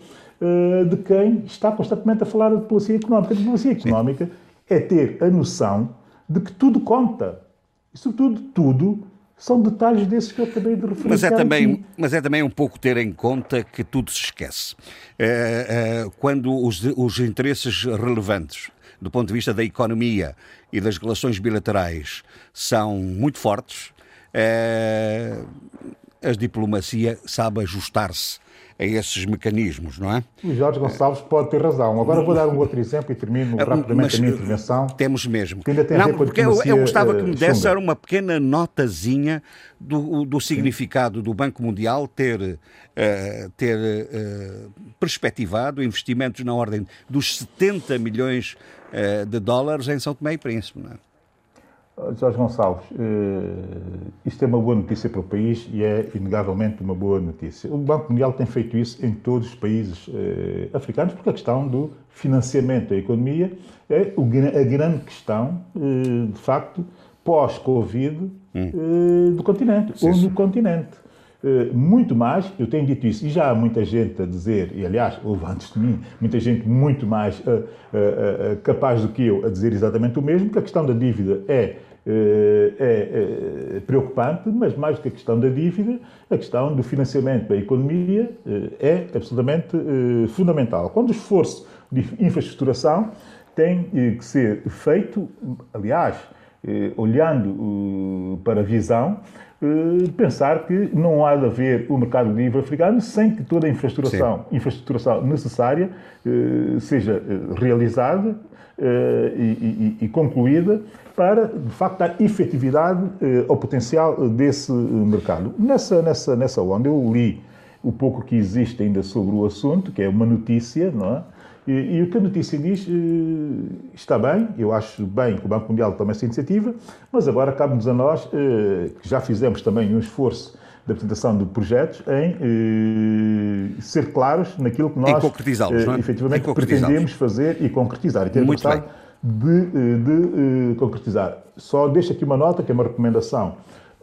de quem está constantemente a falar da diplomacia económica. A diplomacia económica Sim. é ter a noção de que tudo conta. E, sobretudo, tudo são detalhes desses que eu acabei de referir. Mas é, também, mas é também um pouco ter em conta que tudo se esquece. É, é, quando os, os interesses relevantes do ponto de vista da economia e das relações bilaterais são muito fortes, é, a diplomacia sabe ajustar-se a esses mecanismos, não é? O Jorge Gonçalves pode ter razão. Agora vou dar um outro exemplo e termino ah, rapidamente Mas, a minha intervenção. Temos mesmo. Que ainda tem não, a ver porque eu, eu gostava que me desse era uma pequena notazinha do, do significado do Banco Mundial ter, uh, ter uh, perspectivado investimentos na ordem dos 70 milhões uh, de dólares em São Tomé e Príncipe, não é? Jorge Gonçalves, uh, isto é uma boa notícia para o país e é inegavelmente uma boa notícia. O Banco Mundial tem feito isso em todos os países uh, africanos porque a questão do financiamento da economia é a grande questão, uh, de facto, pós-Covid hum. do continente, ou no continente. Muito mais, eu tenho dito isso, e já há muita gente a dizer, e aliás, houve antes de mim, muita gente muito mais capaz do que eu a dizer exatamente o mesmo, que a questão da dívida é é, é, preocupante, mas mais do que a questão da dívida, a questão do financiamento da economia é absolutamente fundamental. Quando o esforço de infraestruturação tem que ser feito, aliás, olhando para a visão, pensar que não há de haver o mercado livre africano sem que toda a infraestruturação, infraestruturação necessária seja realizada e, e, e concluída para, de facto, dar efetividade eh, ao potencial desse eh, mercado. Nessa, nessa, nessa onda, eu li o pouco que existe ainda sobre o assunto, que é uma notícia, não é? E, e o que a notícia diz eh, está bem, eu acho bem que o Banco Mundial tome essa iniciativa, mas agora cabe-nos a nós, eh, que já fizemos também um esforço de apresentação de projetos, em eh, ser claros naquilo que nós eh, efetivamente pretendemos fazer e concretizar. E ter Muito bem de, de, concretizar. Só deixo aqui uma nota, que é uma recomendação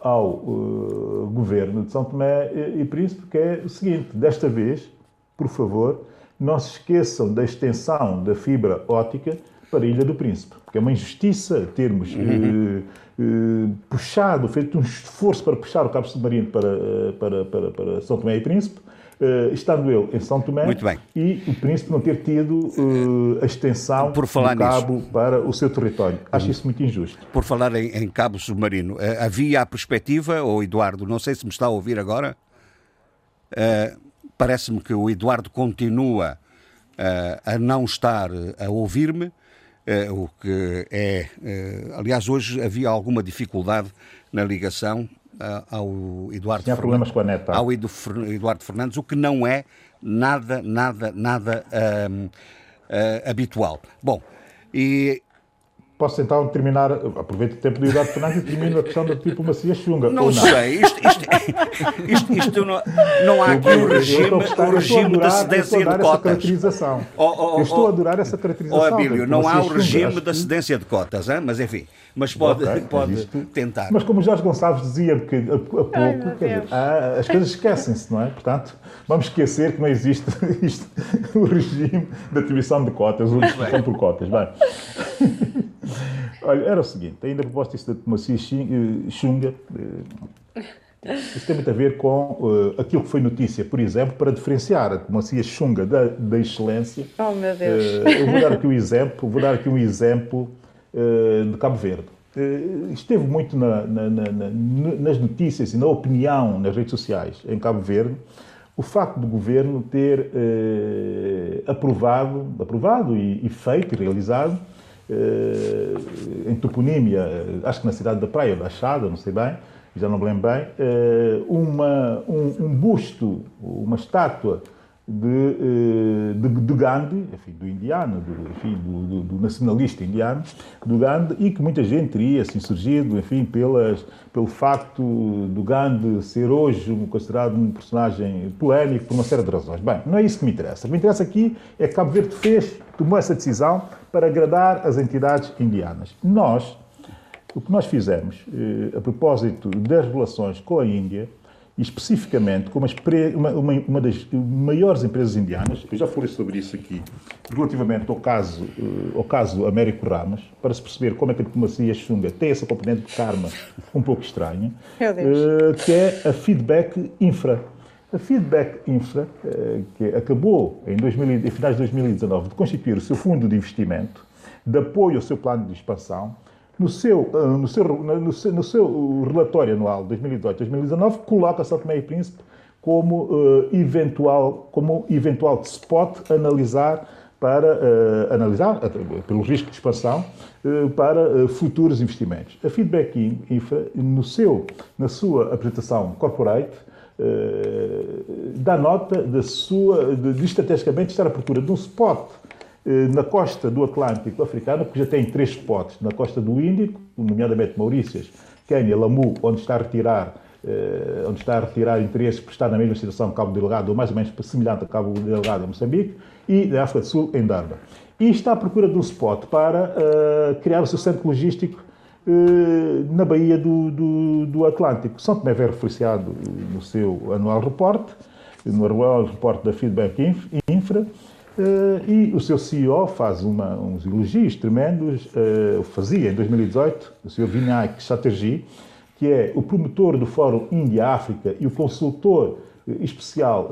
ao uh, governo de São Tomé e Príncipe, que é o seguinte: desta vez, por favor, não se esqueçam da extensão da fibra óptica para a Ilha do Príncipe, porque é uma injustiça termos uhum. uh, uh, puxado, feito um esforço para puxar o cabo submarino para, para, para, para São Tomé e Príncipe uh, estando ele em São Tomé e o príncipe não ter tido uh, a extensão Por falar do cabo nisso. para o seu território. Acho isso muito injusto. Por falar em, em cabo submarino, uh, havia a perspectiva, ou Eduardo, não sei se me está a ouvir agora, parece-me que o Eduardo continua a não estar a ouvir-me, o que é. aliás, hoje havia alguma dificuldade na ligação ao Eduardo Tinha problemas com a neta. Ao Eduardo Fernandes, o que não é nada, nada, nada uh, uh, habitual. Bom, e Posso então terminar, aproveito o tempo do Eduardo Fernandes e termino a questão da diplomacia chunga. Não, não? sei, isto, isto, isto, isto não, não, há aqui o regime, o regime da cedência de cotas. Oh, oh, oh, eu estou a adorar essa caracterização. Oh, Abílio, não há o regime da cedência de cotas, hein? mas enfim, mas pode, okay, pode isto, tentar. Mas como Jorge Gonçalves dizia que, a, a pouco, Ai, dizer, ah, as coisas esquecem-se, não é? Portanto, vamos esquecer que não existe <laughs> isto, o regime de atribuição de cotas, ou discussão por cotas. Bem. <laughs> Olha, era o seguinte, ainda a disso da diplomacia chunga, isto tem muito a ver com uh, aquilo que foi notícia, por exemplo, para diferenciar a diplomacia chunga da, da excelência. Oh, meu Deus. Uh, eu vou dar aqui um exemplo, vou dar aqui um exemplo uh, de Cabo Verde. esteve muito na, na, na, nas notícias e na opinião nas redes sociais em Cabo Verde o facto do governo ter aprovado, aprovado e, e feito e realizado eh, em toponímia, acho que na cidade da Praia, da Achada, não sei bem, já não me lembro bem, eh, uma, um, um busto, uma estátua de, eh, de, de, Gandhi, enfim, do indiano, do, enfim, do, do, nacionalista indiano, do Gandhi, e que muita gente teria assim, surgido enfim, pelas, pelo facto do Gandhi ser hoje considerado um personagem polémico por uma série de razões. Bem, não é isso que me interessa. O que me interessa aqui é que Cabo Verde fez, tomou essa decisão para agradar as entidades indianas. Nós, o que nós fizemos, eh, a propósito das relações com a Índia, especificamente como uma, uma, uma, das maiores empresas indianas, eu já falei sobre isso aqui, relativamente ao caso, eh, ao caso Américo Ramos, para se perceber como é que a diplomacia chunga tem essa componente de karma um pouco estranha, eh, que é a Feedback Infra. A Feedback Infra, eh, que acabou em, 2000, em finais de 2019 de constituir o seu fundo de investimento, de apoio ao seu plano de expansão, no seu, ah, no seu, no seu, no seu relatório anual 2018-2019, coloca São Tomé e Príncipe como uh, eventual, como eventual spot analisar para uh, analisar, pelo risco de expansão, uh, para futuros investimentos. A Feedback Infra, no seu, na sua apresentação corporate, dá nota da sua, de, de estrategicamente estar à procura de um spot na costa do Atlântico africano, porque já tem três spots, na costa do Índico, nomeadamente Maurícias, Quênia, Lamu, onde está a retirar eh, onde está a retirar interesses por estar na mesma situação que Cabo Delgado, ou mais ou menos semelhante a Cabo Delgado em Moçambique, e na África do Sul, em Darba. E está à procura de um spot para uh, criar o seu centro logístico uh, na Baía do, do, do, Atlântico. São Tomé é referenciado no seu anual reporte, no anual reporte da Feedback Infra, Uh, e o seu CEO faz uma, uns elogios tremendos, uh, fazia em 2018, o Sr. Vinayak Chatterjee, que é o promotor do Fórum Índia-África e o consultor uh, especial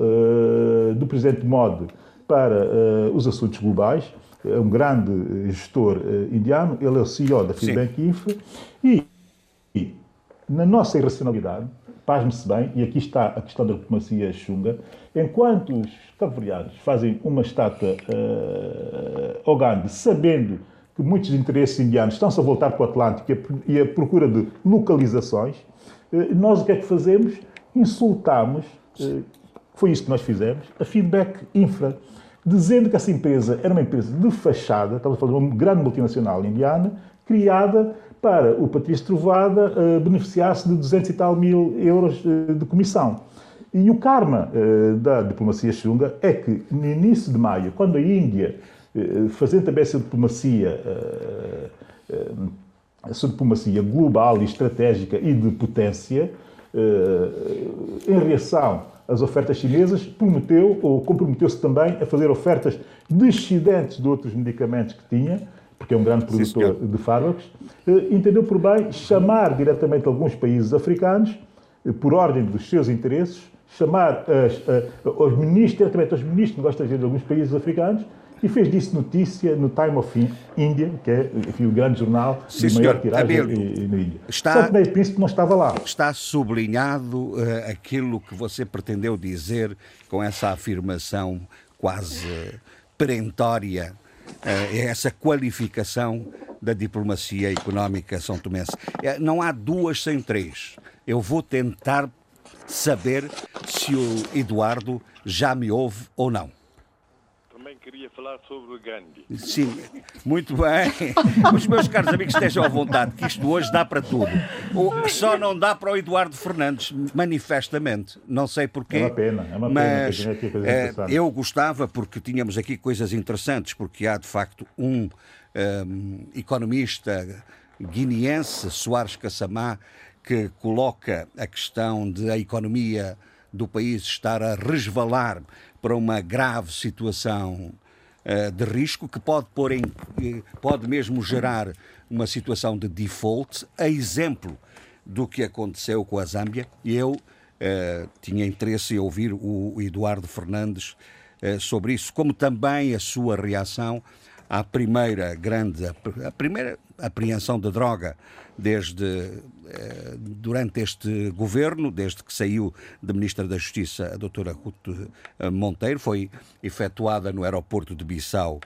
do Presidente Modi para os assuntos globais, é um grande gestor indiano, ele é o CEO da Feedback Infra, e, e na nossa irracionalidade, pasme-se bem, e aqui está a questão da diplomacia chunga, enquanto os cabo-verdianos fazem uma estátua uh, ao Gandhi, sabendo que muitos interesses indianos estão-se a voltar para o Atlântico e a, procura de localizações, uh, nós o que é que fazemos? Insultamos, uh, foi isso que nós fizemos, a Feedback Infra, dizendo que essa empresa era uma empresa de fachada, estamos a falar de uma grande multinacional indiana, criada para o Patrício Trovada uh, beneficiar-se de 200 e tal mil euros uh, de comissão. E o karma uh, da diplomacia chunga é que, no início de maio, quando a Índia, fazendo também essa diplomacia, essa diplomacia global e estratégica e de potência, em reação às ofertas chinesas, prometeu ou comprometeu-se também a fazer ofertas descendentes de outros medicamentos que tinha, porque é um grande produtor Sim, de fármacos, eh, entendeu por bem chamar diretamente alguns países africanos, eh, por ordem dos seus interesses, chamar as, os ministros, diretamente aos ministros de negócios de alguns países africanos, e fez disso notícia no Time of India, que é enfim, o grande jornal Sim, de maior senhor. tiragem Abel, na Índia. está- Só Tomé e Príncipe não estava lá. Está sublinhado eh, aquilo que você pretendeu dizer com essa afirmação quase perentória, eh, essa qualificação da diplomacia económica são tomense. Eh, Não há duas sem três. Eu vou tentar saber se o Eduardo já me ouve ou não. Queria falar sobre o Gandhi. Sim, muito bem. <laughs> Os meus caros amigos estejam à vontade, que isto hoje dá para tudo. O que só não dá para o Eduardo Fernandes, manifestamente. Não sei porquê. É uma pena, é uma pena, mas que a gente aqui coisas eh, eu gostava, porque tínhamos aqui coisas interessantes, porque há de facto um ehm, economista guineense, Soares Cassamá, que coloca a questão de a economia do país estar a resvalar para uma grave situação eh, de risco que pode pôr em eh, pode mesmo gerar uma situação de default, a exemplo do que aconteceu com a Zâmbia. Eu eh, tinha interesse em ouvir o, Eduardo Fernandes eh, sobre isso, como também a sua reação à primeira grande, a primeira apreensão de droga desde durante este governo, desde que saiu de Ministra da Justiça a doutora Ruth eh, Monteiro, foi efetuada no aeroporto de Bissau.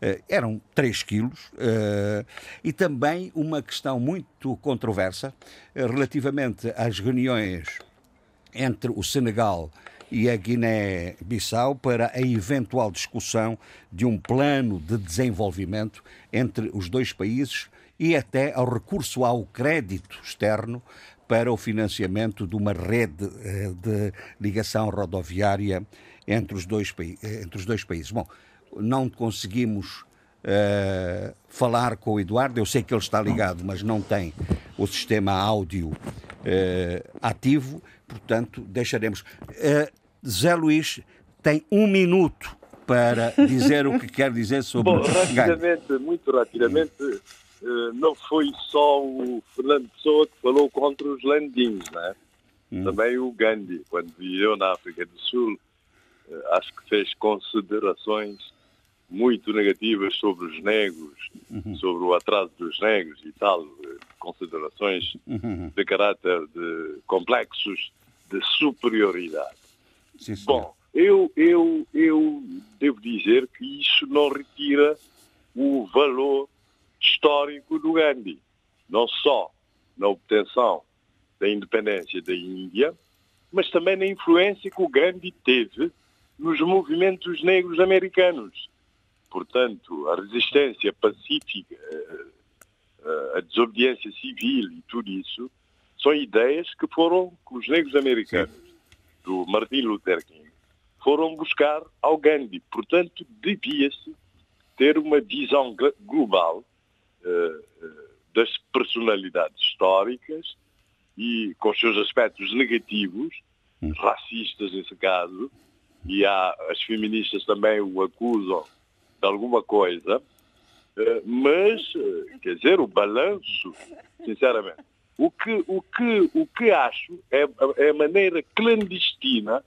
Eh, eram 3 quilos eh, e também uma questão muito controversa eh, relativamente às reuniões entre o Senegal e a Guiné-Bissau para a eventual discussão de um plano de desenvolvimento entre os dois países e até ao recurso ao crédito externo para o financiamento de uma rede eh, de ligação rodoviária entre os dois, eh, entre os dois países. Bom, não conseguimos eh, falar com o Eduardo, eu sei que ele está ligado, mas não tem o sistema áudio eh, ativo, portanto, deixaremos. Eh, Zé Luís tem um minuto para dizer o que quer dizer sobre Bom, rapidamente, muito rapidamente, não foi só o Fernando Pessoa que falou contra os landins, né? Também o Gandhi, quando viveu na África do Sul, eh, acho que fez considerações muito negativas sobre os negros, sobre o atraso dos negros e tal, eh, considerações de caráter de complexos de superioridade. Sim. Bom, eu, eu, eu devo dizer que isso não retira o valor histórico do Gandhi. Não só na obtenção da independência da Índia, mas também na influência que o Gandhi teve nos movimentos negros americanos. Portanto, a resistência pacífica, eh, eh, a desobediência civil e tudo isso são ideias que foram que os negros americanos do Martin Luther King foram buscar ao Gandhi. Portanto, devia-se ter uma visão glo- global das personalidades históricas e com os seus aspectos negativos, racistas nesse caso, e há, as feministas também o acusam de alguma coisa, eh, mas, eh, quer dizer, o balanço, sinceramente, o que, o que, o que acho é, a- é a maneira clandestina,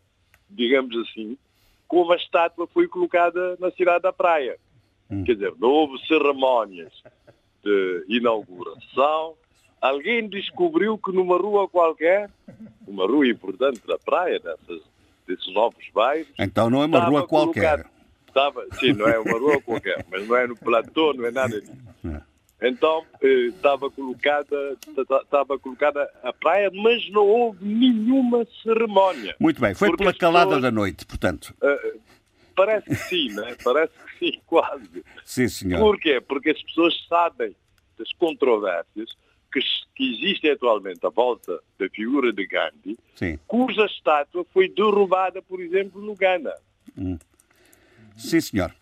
digamos assim, como a estátua foi colocada na cidade da praia. Quer dizer, não houve cerimónias de inauguração. Alguém descobriu que numa rua qualquer, uma rua importante da praia, dessas, desses novos bairros, Então não é uma rua qualquer. colocado- Estava, sim, não é uma rua qualquer, <laughs> mas não é no platô, não é nada disso. Então, eh, estava colocada, ta- estava colocada a praia, mas não houve nenhuma cerimónia. Muito bem, foi pela calada pessoas- da noite, portanto. Parece que sim, né? Parece que sim, <laughs> quase. Sim, senhor. Porquê? Porque as pessoas sabem das controvérsias que, que existem atualmente à volta da figura de Gandhi, Sim. cuja estátua foi derrubada, por exemplo, no Ghana. Sim, senhor.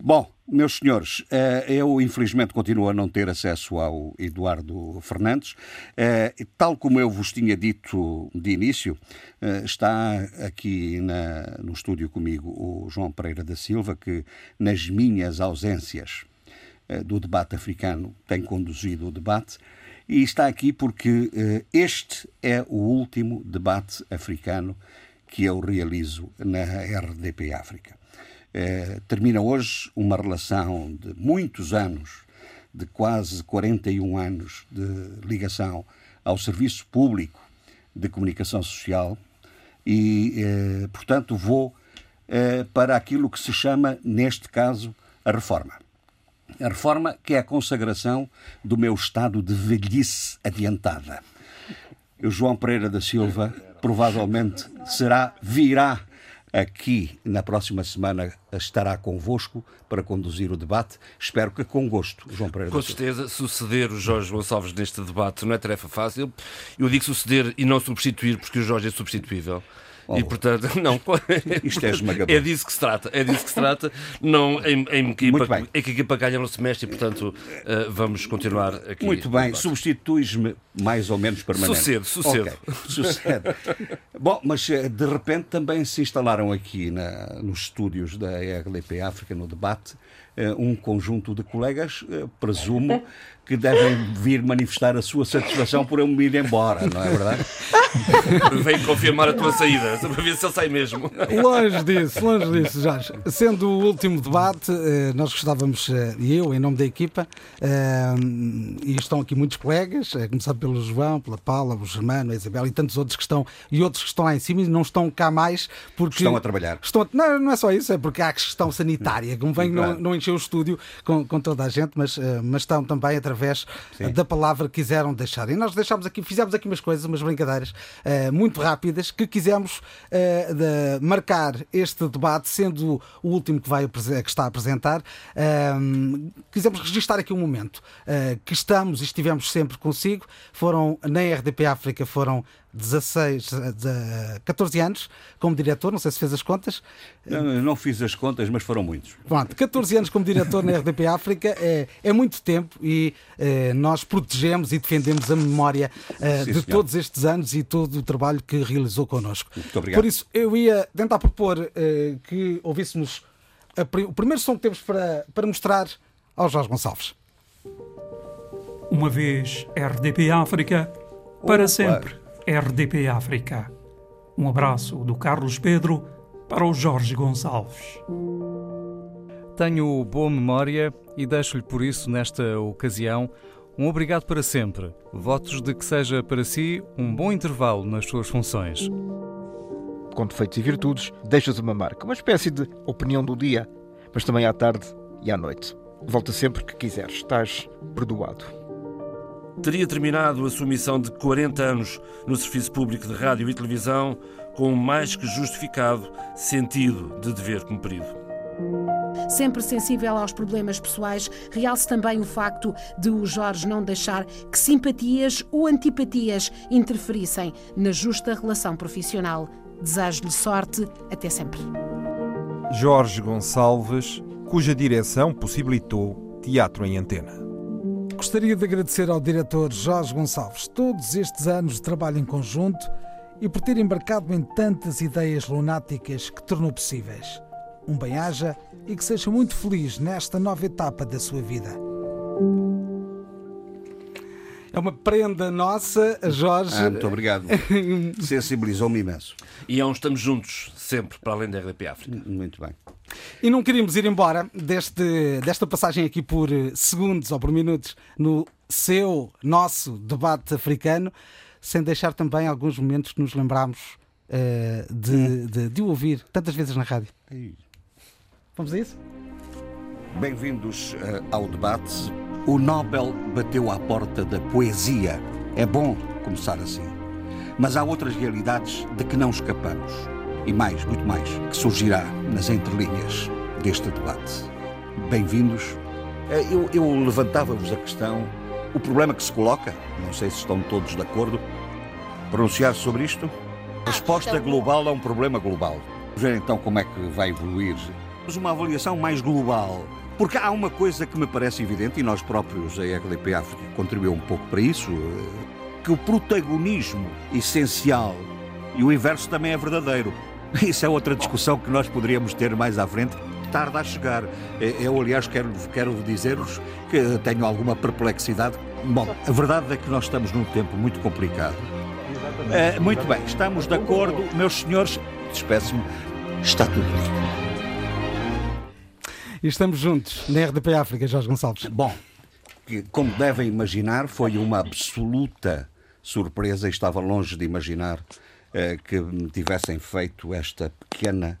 Bom, meus senhores, eh, eu infelizmente continuo a não ter acesso ao Eduardo Fernandes. Eh, Tal como eu vos tinha dito de início, eh, está aqui na- no estúdio comigo o João Pereira da Silva, que nas minhas ausências do debate africano tem conduzido o debate. E está aqui porque este é o último debate africano que eu realizo na RDP África. Eh, termina hoje uma relação de muitos anos, de quase 41 anos de ligação ao serviço público de comunicação social e, eh, portanto, vou eh, para aquilo que se chama, neste caso, a reforma. A reforma que é a consagração do meu estado de velhice adiantada. O João Pereira da Silva provavelmente será, virá aqui na próxima semana estará convosco para conduzir o debate. Espero que com gosto, João Pereira. Com certeza, suceder o Jorge Gonçalves neste debate não é tarefa fácil. Eu digo suceder e não substituir, porque o Jorge é substituível. Oh. E portanto, <laughs> não. Isto é esmagador. É disso que se trata. É disso que se trata. Não, em, em equipa, Muito bem. em que equipa ganha no semestre e, portanto, uh, vamos continuar aqui. Muito bem. Substituis-me mais ou menos permanente. Sucede, sucede. Okay. Sucede. <laughs> Bom, mas eh, de repente também se instalaram aqui na, nos estúdios da RDP África, no debate, uh, um conjunto de colegas, uh, presumo, <laughs> que devem vir manifestar a sua satisfação por eu me ir embora, não é verdade? <laughs> Vem confirmar a tua saída, para ver se ele sai mesmo. Longe disso, longe disso, Jorge. Sendo o último debate, eh, nós gostávamos, eh, e eu, em nome da equipa, eh, e estão aqui muitos colegas, a começar pelo João, pela Paula, o Germano, a Isabel e tantos outros que estão, e outros que estão lá em cima e não estão cá mais porque. Estão a trabalhar. Estão a, não, não é só isso, é porque há questão sanitária. Como vem, claro. não, não encheu o estúdio com, com toda a gente, mas, mas estão também através Sim. da palavra quiseram deixar. E nós deixámos aqui, fizemos aqui umas coisas, umas brincadeiras uh, muito rápidas que quisemos uh, marcar este debate, sendo o último que, vai, que está a apresentar. Uh, quisemos registrar aqui um momento que estamos e estivemos sempre consigo. Foram na RDP África, foram 16, 14 anos como diretor, não sei se fez as contas. Não, não fiz as contas, mas foram muitos. Pronto, 14 anos como diretor na RDP África é, é muito tempo e eh, nós protegemos e defendemos a memória eh, Sim, de senhor. todos estes anos e todo o trabalho que realizou connosco. Muito obrigado. Por isso, eu ia tentar propor eh, que ouvíssemos a, o primeiro som que temos para, para mostrar ao Jorge Gonçalves. Uma vez RDP África, para Opa. sempre. RDP África. Um abraço do Carlos Pedro para o Jorge Gonçalves. Tenho boa memória e deixo-lhe por isso, nesta ocasião, um obrigado para sempre. Votos de que seja para si um bom intervalo nas suas funções. Com defeitos e virtudes, deixas uma marca, uma espécie de opinião do dia, mas também à tarde e à noite. Volta sempre que quiseres, estás perdoado teria terminado a sua missão de 40 anos no Serviço Público de Rádio e Televisão com um mais que justificado sentido de dever cumprido. Sempre sensível aos problemas pessoais, realce também o facto de o Jorge não deixar que simpatias ou antipatias interferissem na justa relação profissional. Desejo-lhe sorte, até sempre. Jorge Gonçalves, cuja direção possibilitou Teatro em Antena. Gostaria de agradecer ao diretor Jorge Gonçalves todos estes anos de trabalho em conjunto e por ter embarcado em tantas ideias lunáticas que tornou possíveis. Um bem-aja e que seja muito feliz nesta nova etapa da sua vida. É uma prenda nossa, Jorge. Ah, muito obrigado. <laughs> Sensibilizou-me imenso. E é um estamos juntos, sempre, para além da RDP África. Muito bem. E não queríamos ir embora deste, desta passagem aqui por segundos ou por minutos no seu, nosso debate africano, sem deixar também alguns momentos que nos lembramos uh, de, de, de, ouvir tantas vezes na rádio. Vamos a isso? Bem-vindos uh, ao debate. O Nobel bateu à porta da poesia. É bom começar assim. Mas há outras realidades de que não escapamos e mais, muito mais, que surgirá nas entrelinhas deste debate. Bem-vindos. Eh, eu, eu levantava-vos a questão, o problema que se coloca, não sei se estão todos de acordo, pronunciar sobre isto. A resposta global a um problema global. Vamos ver então como é que vai evoluir. Mas uma avaliação mais global. Porque há uma coisa que me parece evidente, e nós próprios, a RDP África, contribuiu um pouco para isso, eh, que o protagonismo essencial e o inverso também é verdadeiro. <laughs> Isso é outra discussão que nós poderíamos ter mais à frente, tarde a chegar. Eu, aliás, quero, quero dizer-vos que tenho alguma perplexidade. Bom, a verdade é que nós estamos num tempo muito complicado. É, muito bem, estamos de acordo, meus senhores, despeço-me. Está tudo bem. E estamos juntos na RDP África, Jorge Gonçalves. Bom, como devem imaginar, foi uma absoluta surpresa e estava longe de imaginar uh, que me tivessem feito esta pequena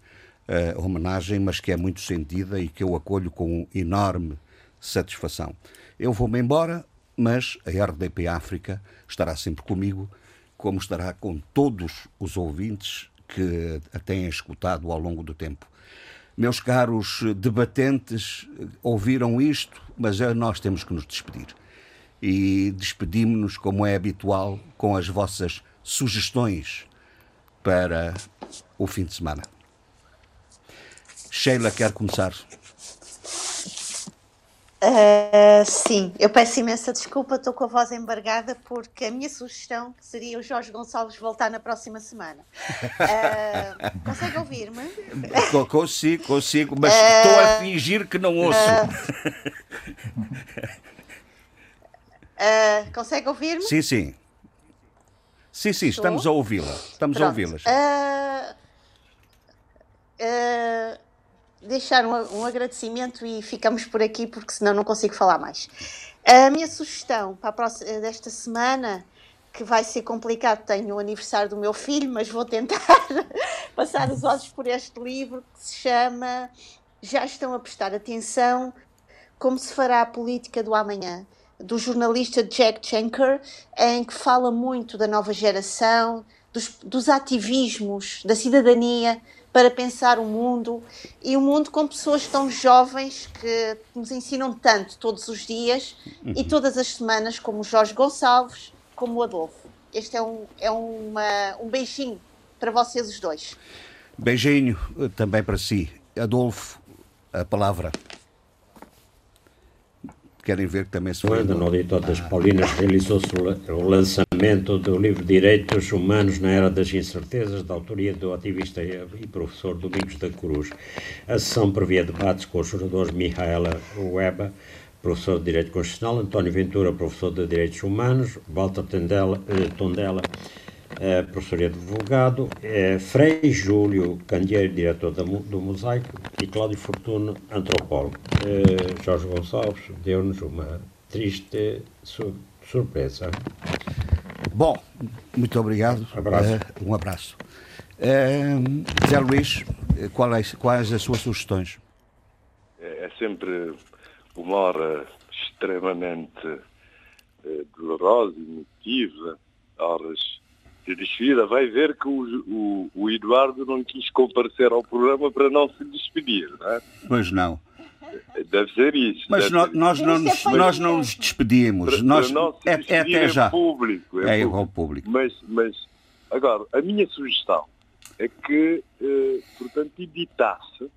uh, homenagem, mas que é muito sentida e que eu acolho com enorme satisfação. Eu vou-me embora, mas a RDP África estará sempre comigo, como estará com todos os ouvintes que a têm escutado ao longo do tempo. Meus caros debatentes, ouviram isto, mas nós temos que nos despedir. E despedimos-nos, como é habitual, com as vossas sugestões para o fim de semana. Sheila quer começar. Uh, sim, eu peço imensa desculpa, estou com a voz embargada porque a minha sugestão seria o Jorge Gonçalves voltar na próxima semana. Uh, <laughs> consegue ouvir-me? Consigo, consigo, mas uh, estou a fingir que não ouço. consegue ouvir-me? Sim, sim. Sim, sim, Estou? estamos a ouvi-la. Estamos Pronto. a ouvi-las. Uh, deixar um, um, agradecimento e ficamos por aqui, porque senão não consigo falar mais. A minha sugestão para a próxima, desta semana, que vai ser complicado, tenho o aniversário do meu filho, mas vou tentar <laughs> passar os olhos por este livro que se chama Já estão a prestar atenção como se fará a política do amanhã, do jornalista Jack Schenker, em que fala muito da nova geração, dos, dos ativismos, da cidadania, para pensar o mundo e o mundo com pessoas tão jovens que nos ensinam tanto todos os dias uhum. e todas as semanas, como o Jorge Gonçalves, como o Adolfo. Este é um, é uma, um beijinho para vocês os dois. Beijinho eh, também para si. Adolfo, a palavra querem ver que também se foi. No Auditório das Paulinas realizou-se o lançamento do livro Direitos Humanos na Era das Incertezas, da autoria do ativista e professor Domingos da Cruz. A sessão previa debates com os juradores Mihaela Weba, professor de Direito Constitucional, António Ventura, professor de Direitos Humanos, Walter Tondela, eh, Tondela é, professor e advogado, é, Frei Júlio Candeeiro, diretor da, do Mosaico, e Cláudio Fortuno, antropólogo. É, Jorge Gonçalves deu-nos uma triste su surpresa. Bom, muito obrigado. Abraço. Uh, um abraço. Uh, Zé Luís, quais, quais as suas sugestões? É, é sempre uma hora extremamente uh, dolorosa, emotiva, horas de vai ver que o, o, o, Eduardo não quis comparecer ao programa para não se despedir, não é? Pois não. Deve ser isso. Mas nós, nós, não nos, nós não nos despedimos. Para, nós, para não se é, é até já. Público, é, é público. público. Mas, mas, agora, a minha sugestão é que, eh, portanto, editasse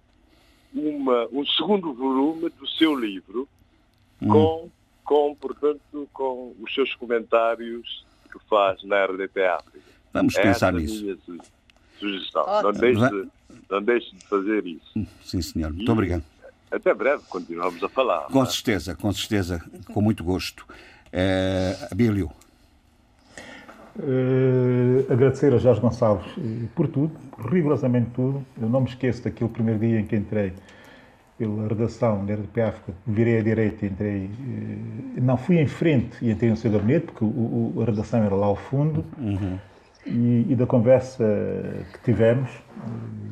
uma, um segundo volume do seu livro hum. com, com, portanto, com os seus comentários que faz na RDP África. Vamos é pensar nisso. Minha sugestão. Não deixe, de, não deixe de fazer isso. Hum, sim, senhor. Muito e, obrigado. Até breve, continuamos a falar. Com certeza, com certeza, com muito gosto. É, Abílio. Uh, agradecer a Jorge Gonçalves uh, por tudo, rigorosamente tudo. Eu não me esqueço daquele primeiro dia em que entrei pela redação da RDP África, virei à direita, entrei, eh, não fui em frente e entrei no seu gabinete, porque o, o, a redação era lá ao fundo, uhum. e, e, da conversa que tivemos,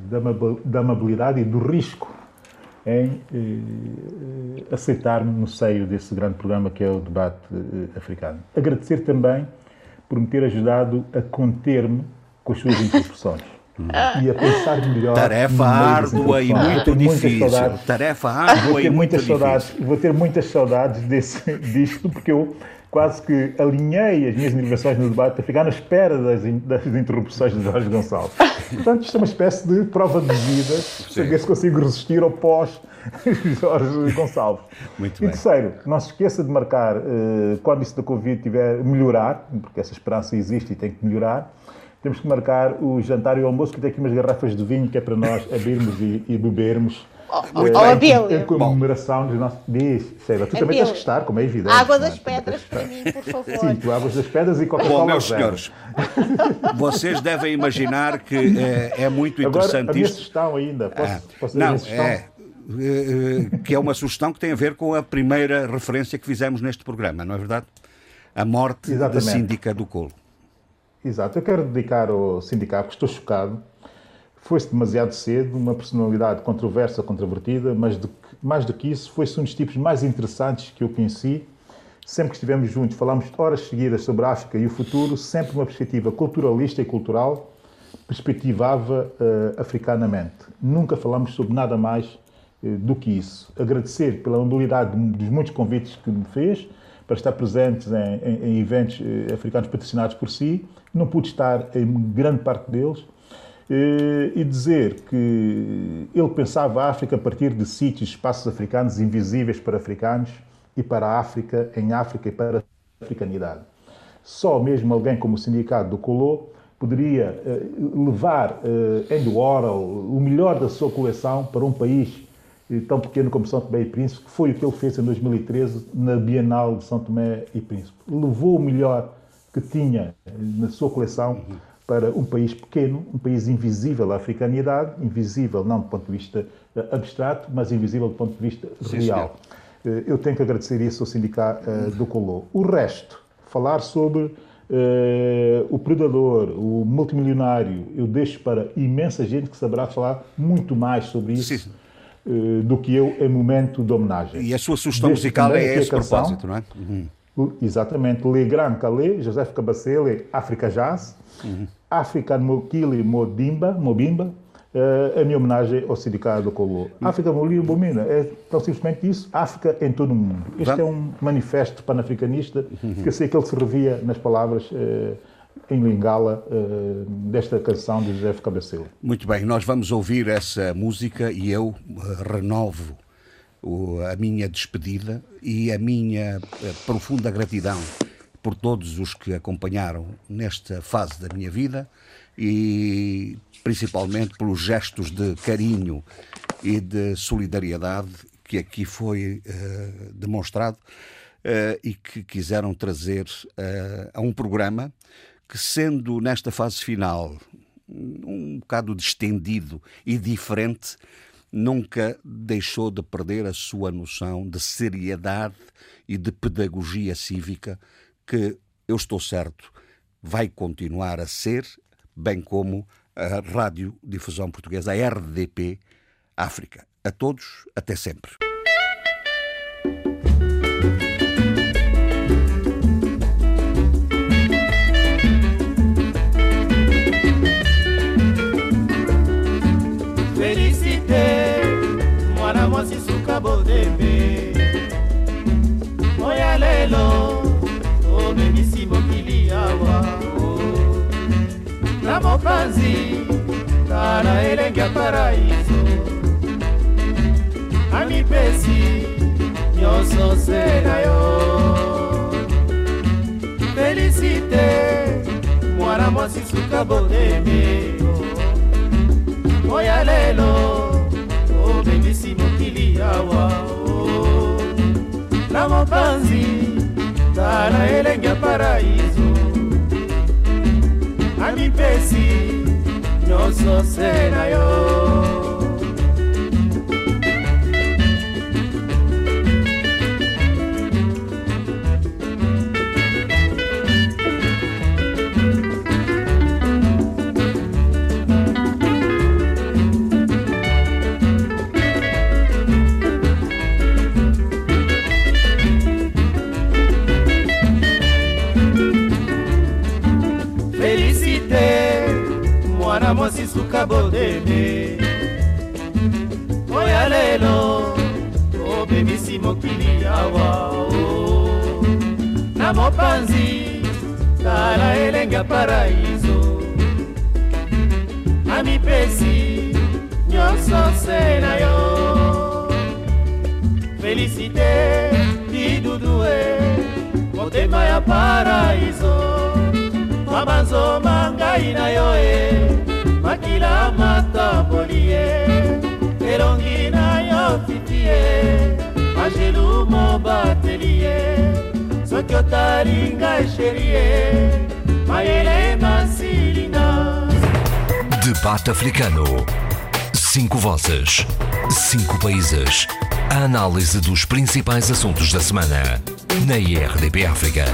da, da amabilidade e do risco em eh, aceitar-me no seio desse grande programa que é o debate eh, africano. Agradecer também por me ter ajudado a conter-me com as suas interrupções e a pensar melhor. Tarefa árdua e muito difícil. Tarefa árdua e muito saudades, difícil. Vou ter muitas saudades desse, disto, porque eu quase que alinhei as minhas intervenções no debate a ficar na espera das, das interrupções de Jorge Gonçalves. Portanto, isto é uma espécie de prova de vida, saber se consigo resistir ao pós Jorge Gonçalves. Muito e bem. terceiro, não se esqueça de marcar, uh, quando isso da Covid tiver melhorar, porque essa esperança existe e tem que melhorar, temos que marcar o jantar e o almoço, que tem aqui umas garrafas de vinho que é para nós abrirmos e, e bebermos oh, em, em comemoração dos nossos. Diz, Sheila, tu também tens que estar, como é evidente. Água é? das pedras para mim, por favor. Sim, tu águas das pedras e Coca-Cola. Bom, meus senhores, vocês devem imaginar que é, é muito interessante Agora, a minha isto. sugestão ainda, posso, Ah, posso não, é, eh, que é uma sugestão que tem a ver com a primeira referência que fizemos neste programa, não é verdade? A morte da Exatamente. síndica do Colo. Exato, eu quero dedicar ao sindicato, estou chocado. Foi-se demasiado cedo, uma personalidade controversa, controvertida, mas de mais do que isso, foi-se um dos tipos mais interessantes que eu conheci. Sempre que estivemos juntos, falámos horas seguidas sobre a África e o futuro, sempre uma perspectiva culturalista e cultural, perspectivava eh, africanamente. Nunca falámos sobre nada mais eh, do que isso. Agradecer pela mobilidade dos muitos convites que me fez para estar presentes em, em- em eventos eh, africanos patrocinados por si. Não pude estar em grande parte deles. Eh, E dizer que ele pensava a África a partir de sítios, espaços africanos invisíveis para africanos e para a África, em África e para a africanidade. Só mesmo alguém como o Sindicato do Colô poderia eh, levar eh, Andy Warhol, o melhor da sua coleção, para um país tão pequeno como São Tomé e Príncipe, que foi o que ele fez em 2013 na Bienal de São Tomé e Príncipe. Levou o melhor que tinha na sua coleção para um país pequeno, um país invisível à africanidade, invisível não do ponto de vista eh, abstrato, mas invisível do ponto de vista Sim, real. Eh, Eu tenho que agradecer isso ao Sindicato eh, do Colô. O resto, falar sobre eh, o predador, o multimilionário, eu deixo para imensa gente que saberá falar muito mais sobre isso eh, do que eu em momento de homenagem. E a sua sugestão musical é esse canção, propósito, não é? Uhum. Exatamente. Le Grand Calais, José Cabacele, África Jazz, África Mokili Modimba, Mobimba, eh, a minha homenagem ao Sindicato do Colô. África Mokili Mobimba é tão simplesmente isso, África em todo o mundo. Este é um manifesto panafricanista que eu sei que ele se revia nas palavras eh, em Lingala eh, desta canção de José Cabacele. Muito bem, nós vamos ouvir essa música e eu renovo a minha despedida e a minha eh, profunda gratidão por todos os que acompanharam nesta fase da minha vida e principalmente pelos gestos de carinho e de solidariedade que aqui foi eh, demonstrado eh, e que quiseram trazer eh, a um programa que, sendo nesta fase final um bocado distendido e diferente, nunca deixou de perder a sua noção de seriedade e de pedagogia cívica que, eu estou certo, vai continuar a ser, bem como a Radiodifusão Portuguesa, a RDP África. A todos, até sempre. Mwasi suka bodembe oya lelo obebisi mokili awa. Na mopanzi tala elenge ya paraiso. Amipesi nyonso se na yo. Felicite mwana mwasi suka bodembe oya lelo obebisi mokili awa o. na mopanzi tala elenge paraiso amipesi nyonso se na yo mwana mwasi suka bodeme. Oya lelo obebisi mokili awa o. na mopanzi tala elenge ya paraiso amipesi nyonso se na yo. Felicite didudue motema ya paraiso. Mabanzoma ngai na yo e makila matamboli ye elongi na pelo mobatelier Só que otaringa xerie Maele masilina Debate africano. Cinco vozes. Cinco países. A análise dos principais assuntos da semana. Na IRDP África.